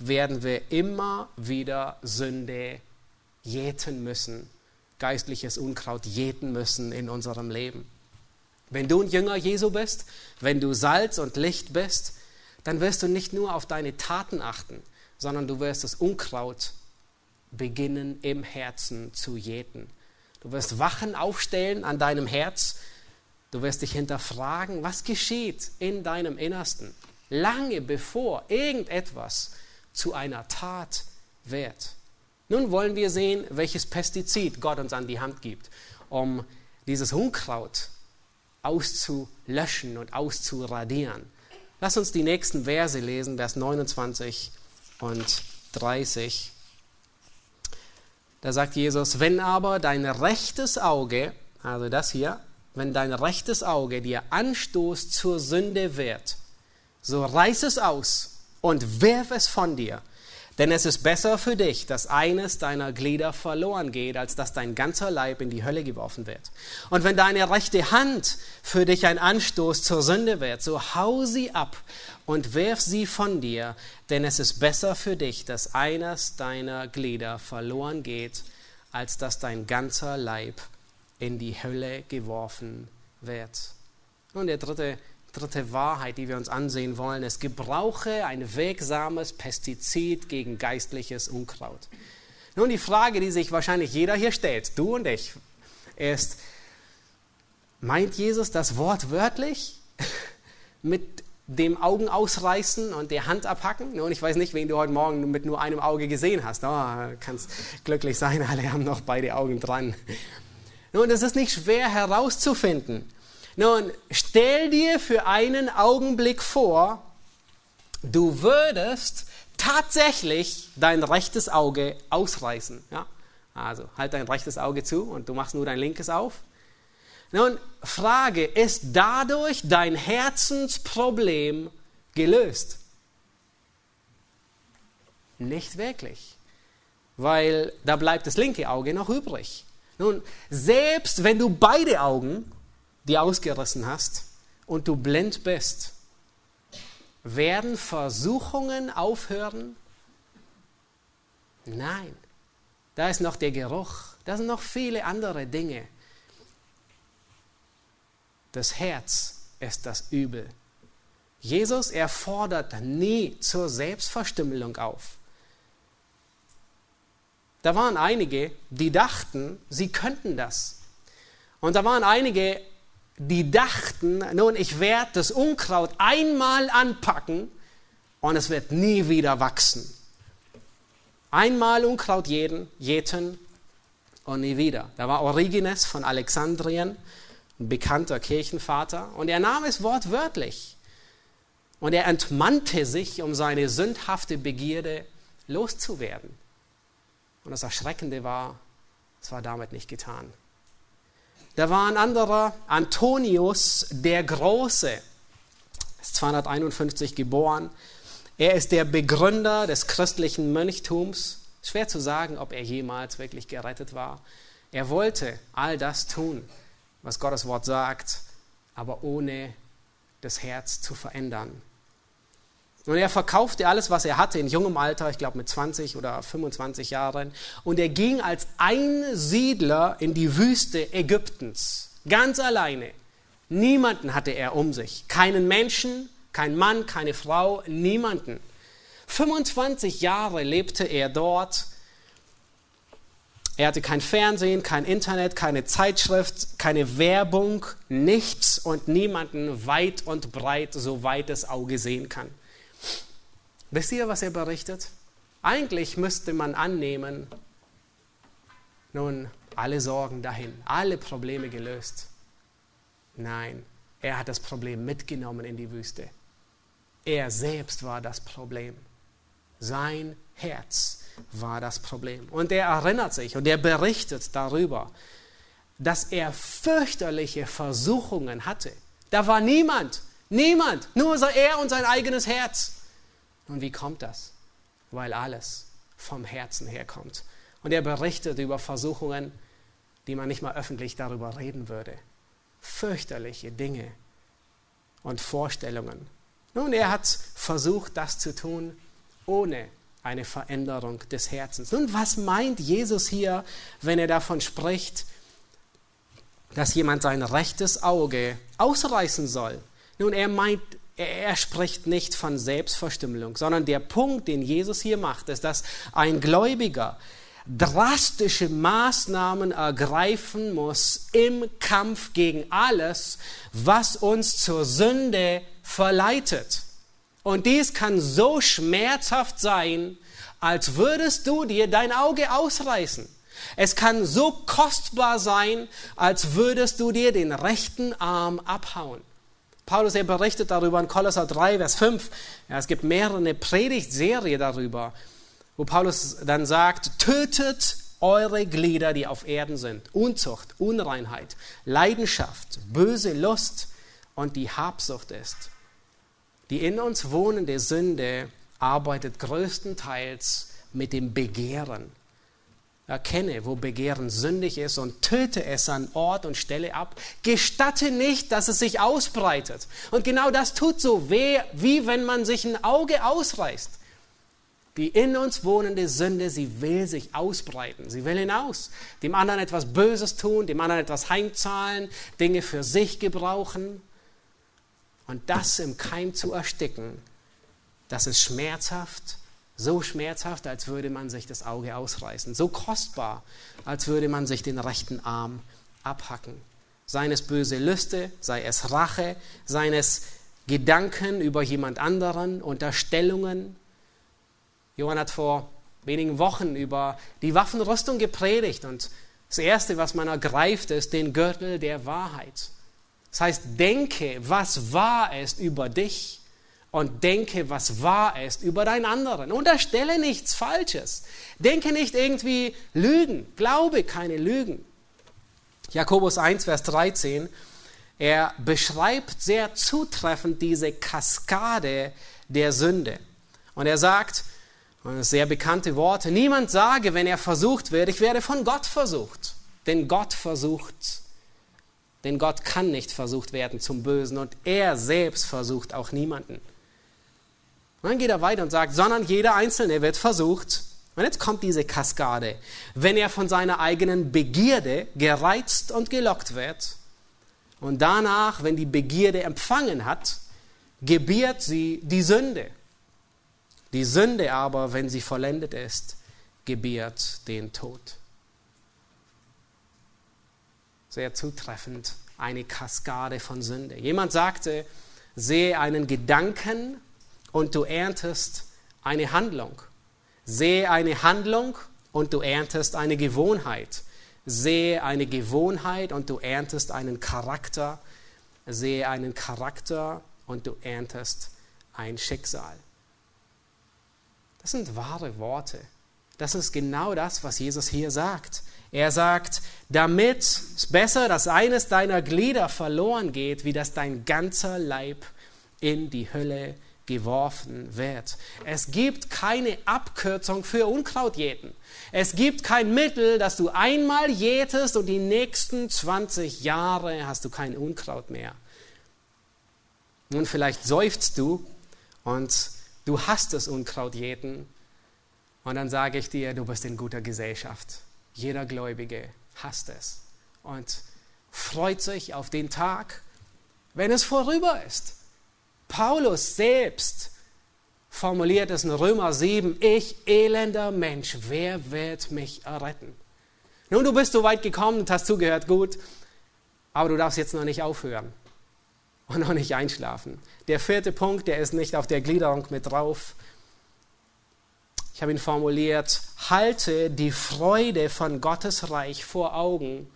werden wir immer wieder Sünde jäten müssen, geistliches Unkraut jäten müssen in unserem Leben. Wenn du ein Jünger Jesu bist, wenn du Salz und Licht bist, dann wirst du nicht nur auf deine Taten achten, sondern du wirst das Unkraut beginnen im Herzen zu jäten. Du wirst Wachen aufstellen an deinem Herz. Du wirst dich hinterfragen, was geschieht in deinem Innersten, lange bevor irgendetwas zu einer Tat wird. Nun wollen wir sehen, welches Pestizid Gott uns an die Hand gibt, um dieses Unkraut auszulöschen und auszuradieren. Lass uns die nächsten Verse lesen, Vers 29 und 30. Da sagt Jesus, wenn aber dein rechtes Auge, also das hier, wenn dein rechtes Auge dir Anstoß zur Sünde wird, so reiß es aus und wirf es von dir. Denn es ist besser für dich, dass eines deiner Glieder verloren geht, als dass dein ganzer Leib in die Hölle geworfen wird. Und wenn deine rechte Hand für dich ein Anstoß zur Sünde wird, so hau sie ab und wirf sie von dir, denn es ist besser für dich, dass eines deiner Glieder verloren geht, als dass dein ganzer Leib in die Hölle geworfen wird. Und der dritte dritte Wahrheit, die wir uns ansehen wollen, ist, gebrauche ein wirksames Pestizid gegen geistliches Unkraut. Nun, die Frage, die sich wahrscheinlich jeder hier stellt, du und ich, ist, meint Jesus das Wort wörtlich [laughs] mit dem Augen ausreißen und der Hand abhacken? Nun, ich weiß nicht, wen du heute Morgen mit nur einem Auge gesehen hast. Oh, kannst glücklich sein, [laughs] alle haben noch beide Augen dran. Nun, es ist nicht schwer herauszufinden. Nun, stell dir für einen Augenblick vor, du würdest tatsächlich dein rechtes Auge ausreißen. Ja? Also halt dein rechtes Auge zu und du machst nur dein linkes auf. Nun, Frage, ist dadurch dein Herzensproblem gelöst? Nicht wirklich, weil da bleibt das linke Auge noch übrig. Nun, selbst wenn du beide Augen die ausgerissen hast und du blind bist, werden Versuchungen aufhören? Nein, da ist noch der Geruch, da sind noch viele andere Dinge. Das Herz ist das Übel. Jesus, er fordert nie zur Selbstverstümmelung auf. Da waren einige, die dachten, sie könnten das. Und da waren einige, die dachten, nun, ich werde das Unkraut einmal anpacken und es wird nie wieder wachsen. Einmal Unkraut jeden, jäten und nie wieder. Da war Origenes von Alexandrien, ein bekannter Kirchenvater, und er nahm es wortwörtlich. Und er entmannte sich, um seine sündhafte Begierde loszuwerden. Und das Erschreckende war, es war damit nicht getan. Da war ein anderer, Antonius der Große, ist 251 geboren. Er ist der Begründer des christlichen Mönchtums. Schwer zu sagen, ob er jemals wirklich gerettet war. Er wollte all das tun, was Gottes Wort sagt, aber ohne das Herz zu verändern. Und er verkaufte alles, was er hatte in jungem Alter, ich glaube mit 20 oder 25 Jahren. Und er ging als Einsiedler in die Wüste Ägyptens, ganz alleine. Niemanden hatte er um sich. Keinen Menschen, kein Mann, keine Frau, niemanden. 25 Jahre lebte er dort. Er hatte kein Fernsehen, kein Internet, keine Zeitschrift, keine Werbung, nichts und niemanden weit und breit, soweit das Auge sehen kann. Wisst ihr, was er berichtet? Eigentlich müsste man annehmen, nun, alle Sorgen dahin, alle Probleme gelöst. Nein, er hat das Problem mitgenommen in die Wüste. Er selbst war das Problem. Sein Herz war das Problem. Und er erinnert sich und er berichtet darüber, dass er fürchterliche Versuchungen hatte. Da war niemand, niemand, nur er und sein eigenes Herz. Und wie kommt das? Weil alles vom Herzen herkommt. Und er berichtet über Versuchungen, die man nicht mal öffentlich darüber reden würde. Fürchterliche Dinge und Vorstellungen. Nun, er hat versucht, das zu tun, ohne eine Veränderung des Herzens. Nun, was meint Jesus hier, wenn er davon spricht, dass jemand sein rechtes Auge ausreißen soll? Nun, er meint, er spricht nicht von Selbstverstümmelung, sondern der Punkt, den Jesus hier macht, ist, dass ein Gläubiger drastische Maßnahmen ergreifen muss im Kampf gegen alles, was uns zur Sünde verleitet. Und dies kann so schmerzhaft sein, als würdest du dir dein Auge ausreißen. Es kann so kostbar sein, als würdest du dir den rechten Arm abhauen. Paulus, er berichtet darüber in Kolosser 3, Vers 5. Ja, es gibt mehrere Predigtserie darüber, wo Paulus dann sagt, tötet eure Glieder, die auf Erden sind. Unzucht, Unreinheit, Leidenschaft, böse Lust und die Habsucht ist. Die in uns wohnende Sünde arbeitet größtenteils mit dem Begehren. Erkenne, wo Begehren sündig ist und töte es an Ort und Stelle ab. Gestatte nicht, dass es sich ausbreitet. Und genau das tut so weh, wie wenn man sich ein Auge ausreißt. Die in uns wohnende Sünde, sie will sich ausbreiten. Sie will hinaus. Dem anderen etwas Böses tun, dem anderen etwas heimzahlen, Dinge für sich gebrauchen. Und das im Keim zu ersticken, das ist schmerzhaft, so schmerzhaft, als würde man sich das Auge ausreißen, so kostbar, als würde man sich den rechten Arm abhacken. Seien es böse Lüste, sei es Rache, seien es Gedanken über jemand anderen, Unterstellungen. Johann hat vor wenigen Wochen über die Waffenrüstung gepredigt und das Erste, was man ergreift, ist den Gürtel der Wahrheit. Das heißt, denke, was wahr ist über dich und denke, was wahr ist über deinen anderen. Unterstelle nichts Falsches. Denke nicht irgendwie Lügen. Glaube keine Lügen. Jakobus 1, Vers 13, er beschreibt sehr zutreffend diese Kaskade der Sünde. Und er sagt, sehr bekannte Worte, niemand sage, wenn er versucht wird, ich werde von Gott versucht. Denn Gott versucht denn Gott kann nicht versucht werden zum Bösen und er selbst versucht auch niemanden. Und dann geht er weiter und sagt, sondern jeder Einzelne wird versucht. Und jetzt kommt diese Kaskade. Wenn er von seiner eigenen Begierde gereizt und gelockt wird und danach, wenn die Begierde empfangen hat, gebiert sie die Sünde. Die Sünde aber, wenn sie vollendet ist, gebiert den Tod sehr zutreffend, eine Kaskade von Sünde. Jemand sagte, sehe einen Gedanken und du erntest eine Handlung. Sehe eine Handlung und du erntest eine Gewohnheit. Sehe eine Gewohnheit und du erntest einen Charakter. Sehe einen Charakter und du erntest ein Schicksal. Das sind wahre Worte. Das ist genau das, was Jesus hier sagt. Er sagt, damit es besser, dass eines deiner Glieder verloren geht, wie dass dein ganzer Leib in die Hölle geworfen wird. Es gibt keine Abkürzung für Unkrautjäten. Es gibt kein Mittel, dass du einmal jätest und die nächsten 20 Jahre hast du kein Unkraut mehr. Nun, vielleicht seufzt du und du hast das Unkrautjäten. Und dann sage ich dir, du bist in guter Gesellschaft. Jeder Gläubige hasst es und freut sich auf den Tag, wenn es vorüber ist. Paulus selbst formuliert es in Römer 7, ich elender Mensch, wer wird mich erretten? Nun, du bist so weit gekommen und hast zugehört, gut, aber du darfst jetzt noch nicht aufhören und noch nicht einschlafen. Der vierte Punkt, der ist nicht auf der Gliederung mit drauf, ich habe ihn formuliert, halte die Freude von Gottes Reich vor Augen,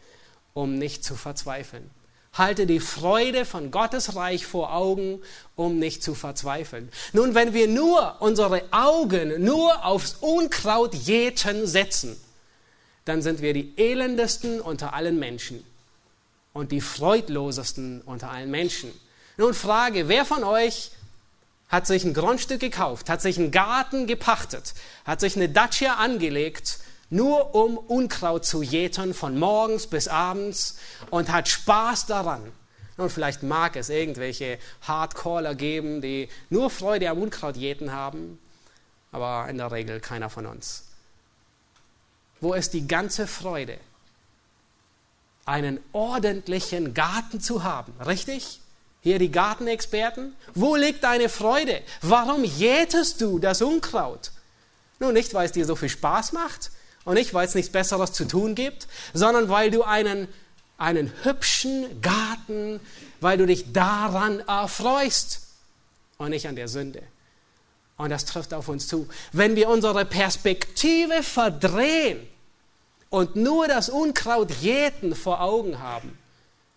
um nicht zu verzweifeln. Halte die Freude von Gottes Reich vor Augen, um nicht zu verzweifeln. Nun, wenn wir nur unsere Augen nur aufs Unkraut jäten setzen, dann sind wir die elendesten unter allen Menschen und die freudlosesten unter allen Menschen. Nun frage, wer von euch hat sich ein Grundstück gekauft, hat sich einen Garten gepachtet, hat sich eine Dacia angelegt nur um Unkraut zu jäten von morgens bis abends und hat Spaß daran. Und vielleicht mag es irgendwelche Hardcaller geben, die nur Freude am Unkraut jäten haben, aber in der Regel keiner von uns. Wo ist die ganze Freude? Einen ordentlichen Garten zu haben, richtig? Hier die Gartenexperten. Wo liegt deine Freude? Warum jätest du das Unkraut? Nun nicht, weil es dir so viel Spaß macht und nicht, weil es nichts Besseres zu tun gibt, sondern weil du einen, einen hübschen Garten, weil du dich daran erfreust und nicht an der Sünde. Und das trifft auf uns zu. Wenn wir unsere Perspektive verdrehen und nur das Unkraut jäten vor Augen haben,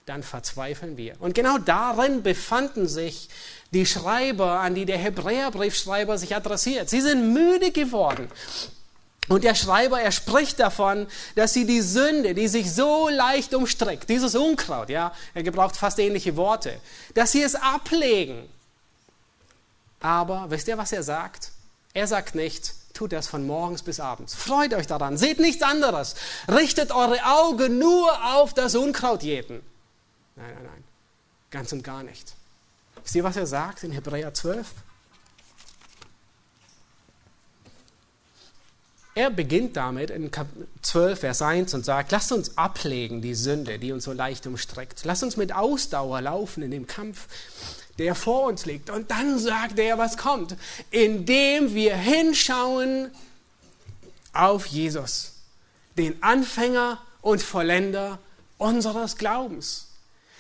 dann verzweifeln wir. Und genau darin befanden sich die Schreiber, an die der Hebräerbriefschreiber sich adressiert. Sie sind müde geworden. Und der Schreiber, er spricht davon, dass sie die Sünde, die sich so leicht umstrickt, dieses Unkraut, ja, er gebraucht fast ähnliche Worte, dass sie es ablegen. Aber wisst ihr, was er sagt? Er sagt nicht, tut das von morgens bis abends. Freut euch daran, seht nichts anderes. Richtet eure Augen nur auf das Unkraut jäten. Nein, nein, nein. Ganz und gar nicht. Wisst ihr, was er sagt in Hebräer 12? Er beginnt damit in Kapitel 12, Vers 1 und sagt, lasst uns ablegen die Sünde, die uns so leicht umstreckt. Lasst uns mit Ausdauer laufen in dem Kampf, der vor uns liegt. Und dann sagt er, was kommt, indem wir hinschauen auf Jesus, den Anfänger und Vollender unseres Glaubens.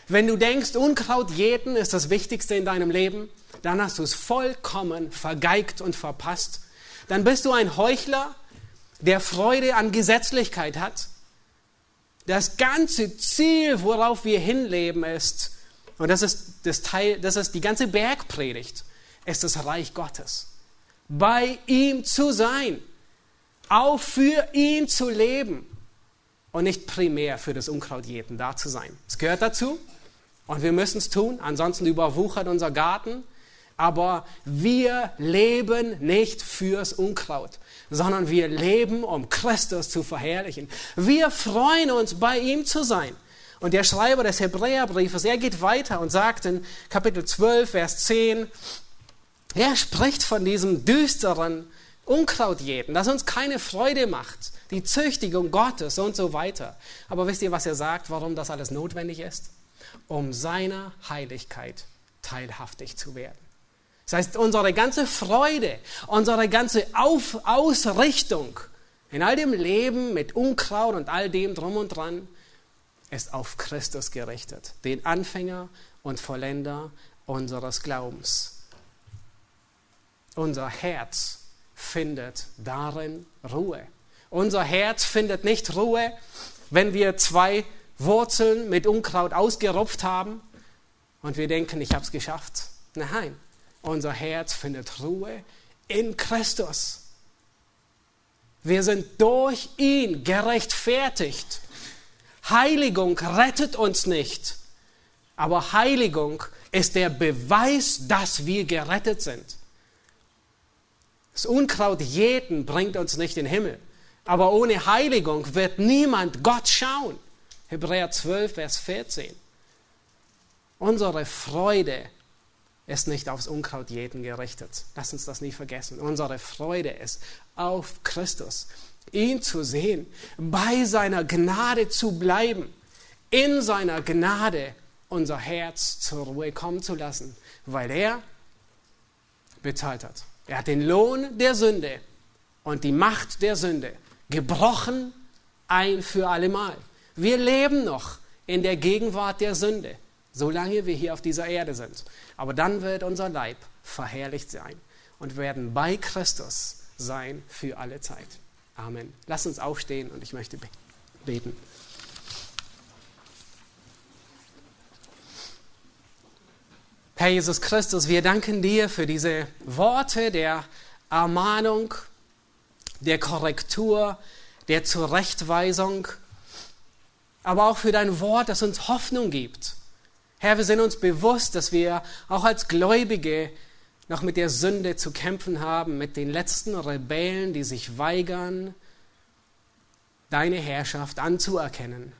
Wenn du denkst, Unkraut jäten ist das Wichtigste in deinem Leben, dann hast du es vollkommen vergeigt und verpasst. Dann bist du ein Heuchler, der Freude an Gesetzlichkeit hat. Das ganze Ziel, worauf wir hinleben, ist, und das ist, das Teil, das ist die ganze Bergpredigt, ist das Reich Gottes. Bei ihm zu sein, auch für ihn zu leben und nicht primär für das Unkrautjäten da zu sein. Es gehört dazu, und wir müssen es tun, ansonsten überwuchert unser Garten. Aber wir leben nicht fürs Unkraut, sondern wir leben, um Christus zu verherrlichen. Wir freuen uns, bei ihm zu sein. Und der Schreiber des Hebräerbriefes, er geht weiter und sagt in Kapitel 12, Vers 10, er spricht von diesem düsteren Unkrautjäten, das uns keine Freude macht, die Züchtigung Gottes und so weiter. Aber wisst ihr, was er sagt, warum das alles notwendig ist? um seiner Heiligkeit teilhaftig zu werden. Das heißt, unsere ganze Freude, unsere ganze Auf Ausrichtung in all dem Leben mit Unkraut und all dem drum und dran ist auf Christus gerichtet, den Anfänger und Vollender unseres Glaubens. Unser Herz findet darin Ruhe. Unser Herz findet nicht Ruhe, wenn wir zwei Wurzeln mit Unkraut ausgerupft haben und wir denken, ich habe es geschafft. Nein, unser Herz findet Ruhe in Christus. Wir sind durch ihn gerechtfertigt. Heiligung rettet uns nicht, aber Heiligung ist der Beweis, dass wir gerettet sind. Das Unkraut jäten bringt uns nicht in den Himmel, aber ohne Heiligung wird niemand Gott schauen. Hebräer 12, Vers 14. Unsere Freude ist nicht aufs Unkrautjäten gerichtet. Lass uns das nie vergessen. Unsere Freude ist auf Christus, ihn zu sehen, bei seiner Gnade zu bleiben, in seiner Gnade unser Herz zur Ruhe kommen zu lassen, weil er bezahlt hat. Er hat den Lohn der Sünde und die Macht der Sünde gebrochen ein für allemal. Wir leben noch in der Gegenwart der Sünde, solange wir hier auf dieser Erde sind. Aber dann wird unser Leib verherrlicht sein und werden bei Christus sein für alle Zeit. Amen. Lass uns aufstehen und ich möchte beten. Herr Jesus Christus, wir danken dir für diese Worte der Ermahnung, der Korrektur, der Zurechtweisung aber auch für dein Wort, das uns Hoffnung gibt. Herr, wir sind uns bewusst, dass wir auch als Gläubige noch mit der Sünde zu kämpfen haben, mit den letzten Rebellen, die sich weigern, deine Herrschaft anzuerkennen.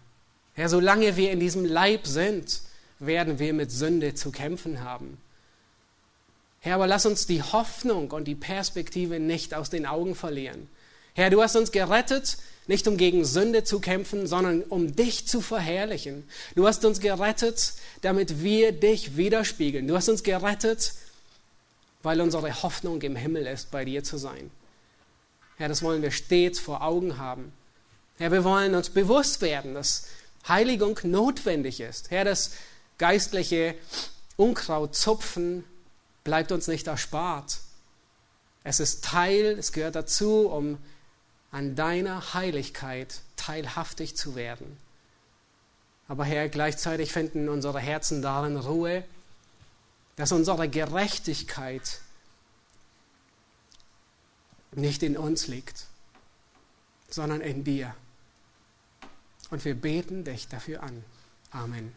Herr, solange wir in diesem Leib sind, werden wir mit Sünde zu kämpfen haben. Herr, aber lass uns die Hoffnung und die Perspektive nicht aus den Augen verlieren. Herr, du hast uns gerettet, nicht um gegen Sünde zu kämpfen, sondern um dich zu verherrlichen. Du hast uns gerettet, damit wir dich widerspiegeln. Du hast uns gerettet, weil unsere Hoffnung im Himmel ist, bei dir zu sein. Herr, das wollen wir stets vor Augen haben. Herr, wir wollen uns bewusst werden, dass Heiligung notwendig ist. Herr, das geistliche Unkraut zupfen bleibt uns nicht erspart. Es ist Teil, es gehört dazu, um an deiner Heiligkeit teilhaftig zu werden. Aber Herr, gleichzeitig finden unsere Herzen darin Ruhe, dass unsere Gerechtigkeit nicht in uns liegt, sondern in dir. Und wir beten dich dafür an. Amen.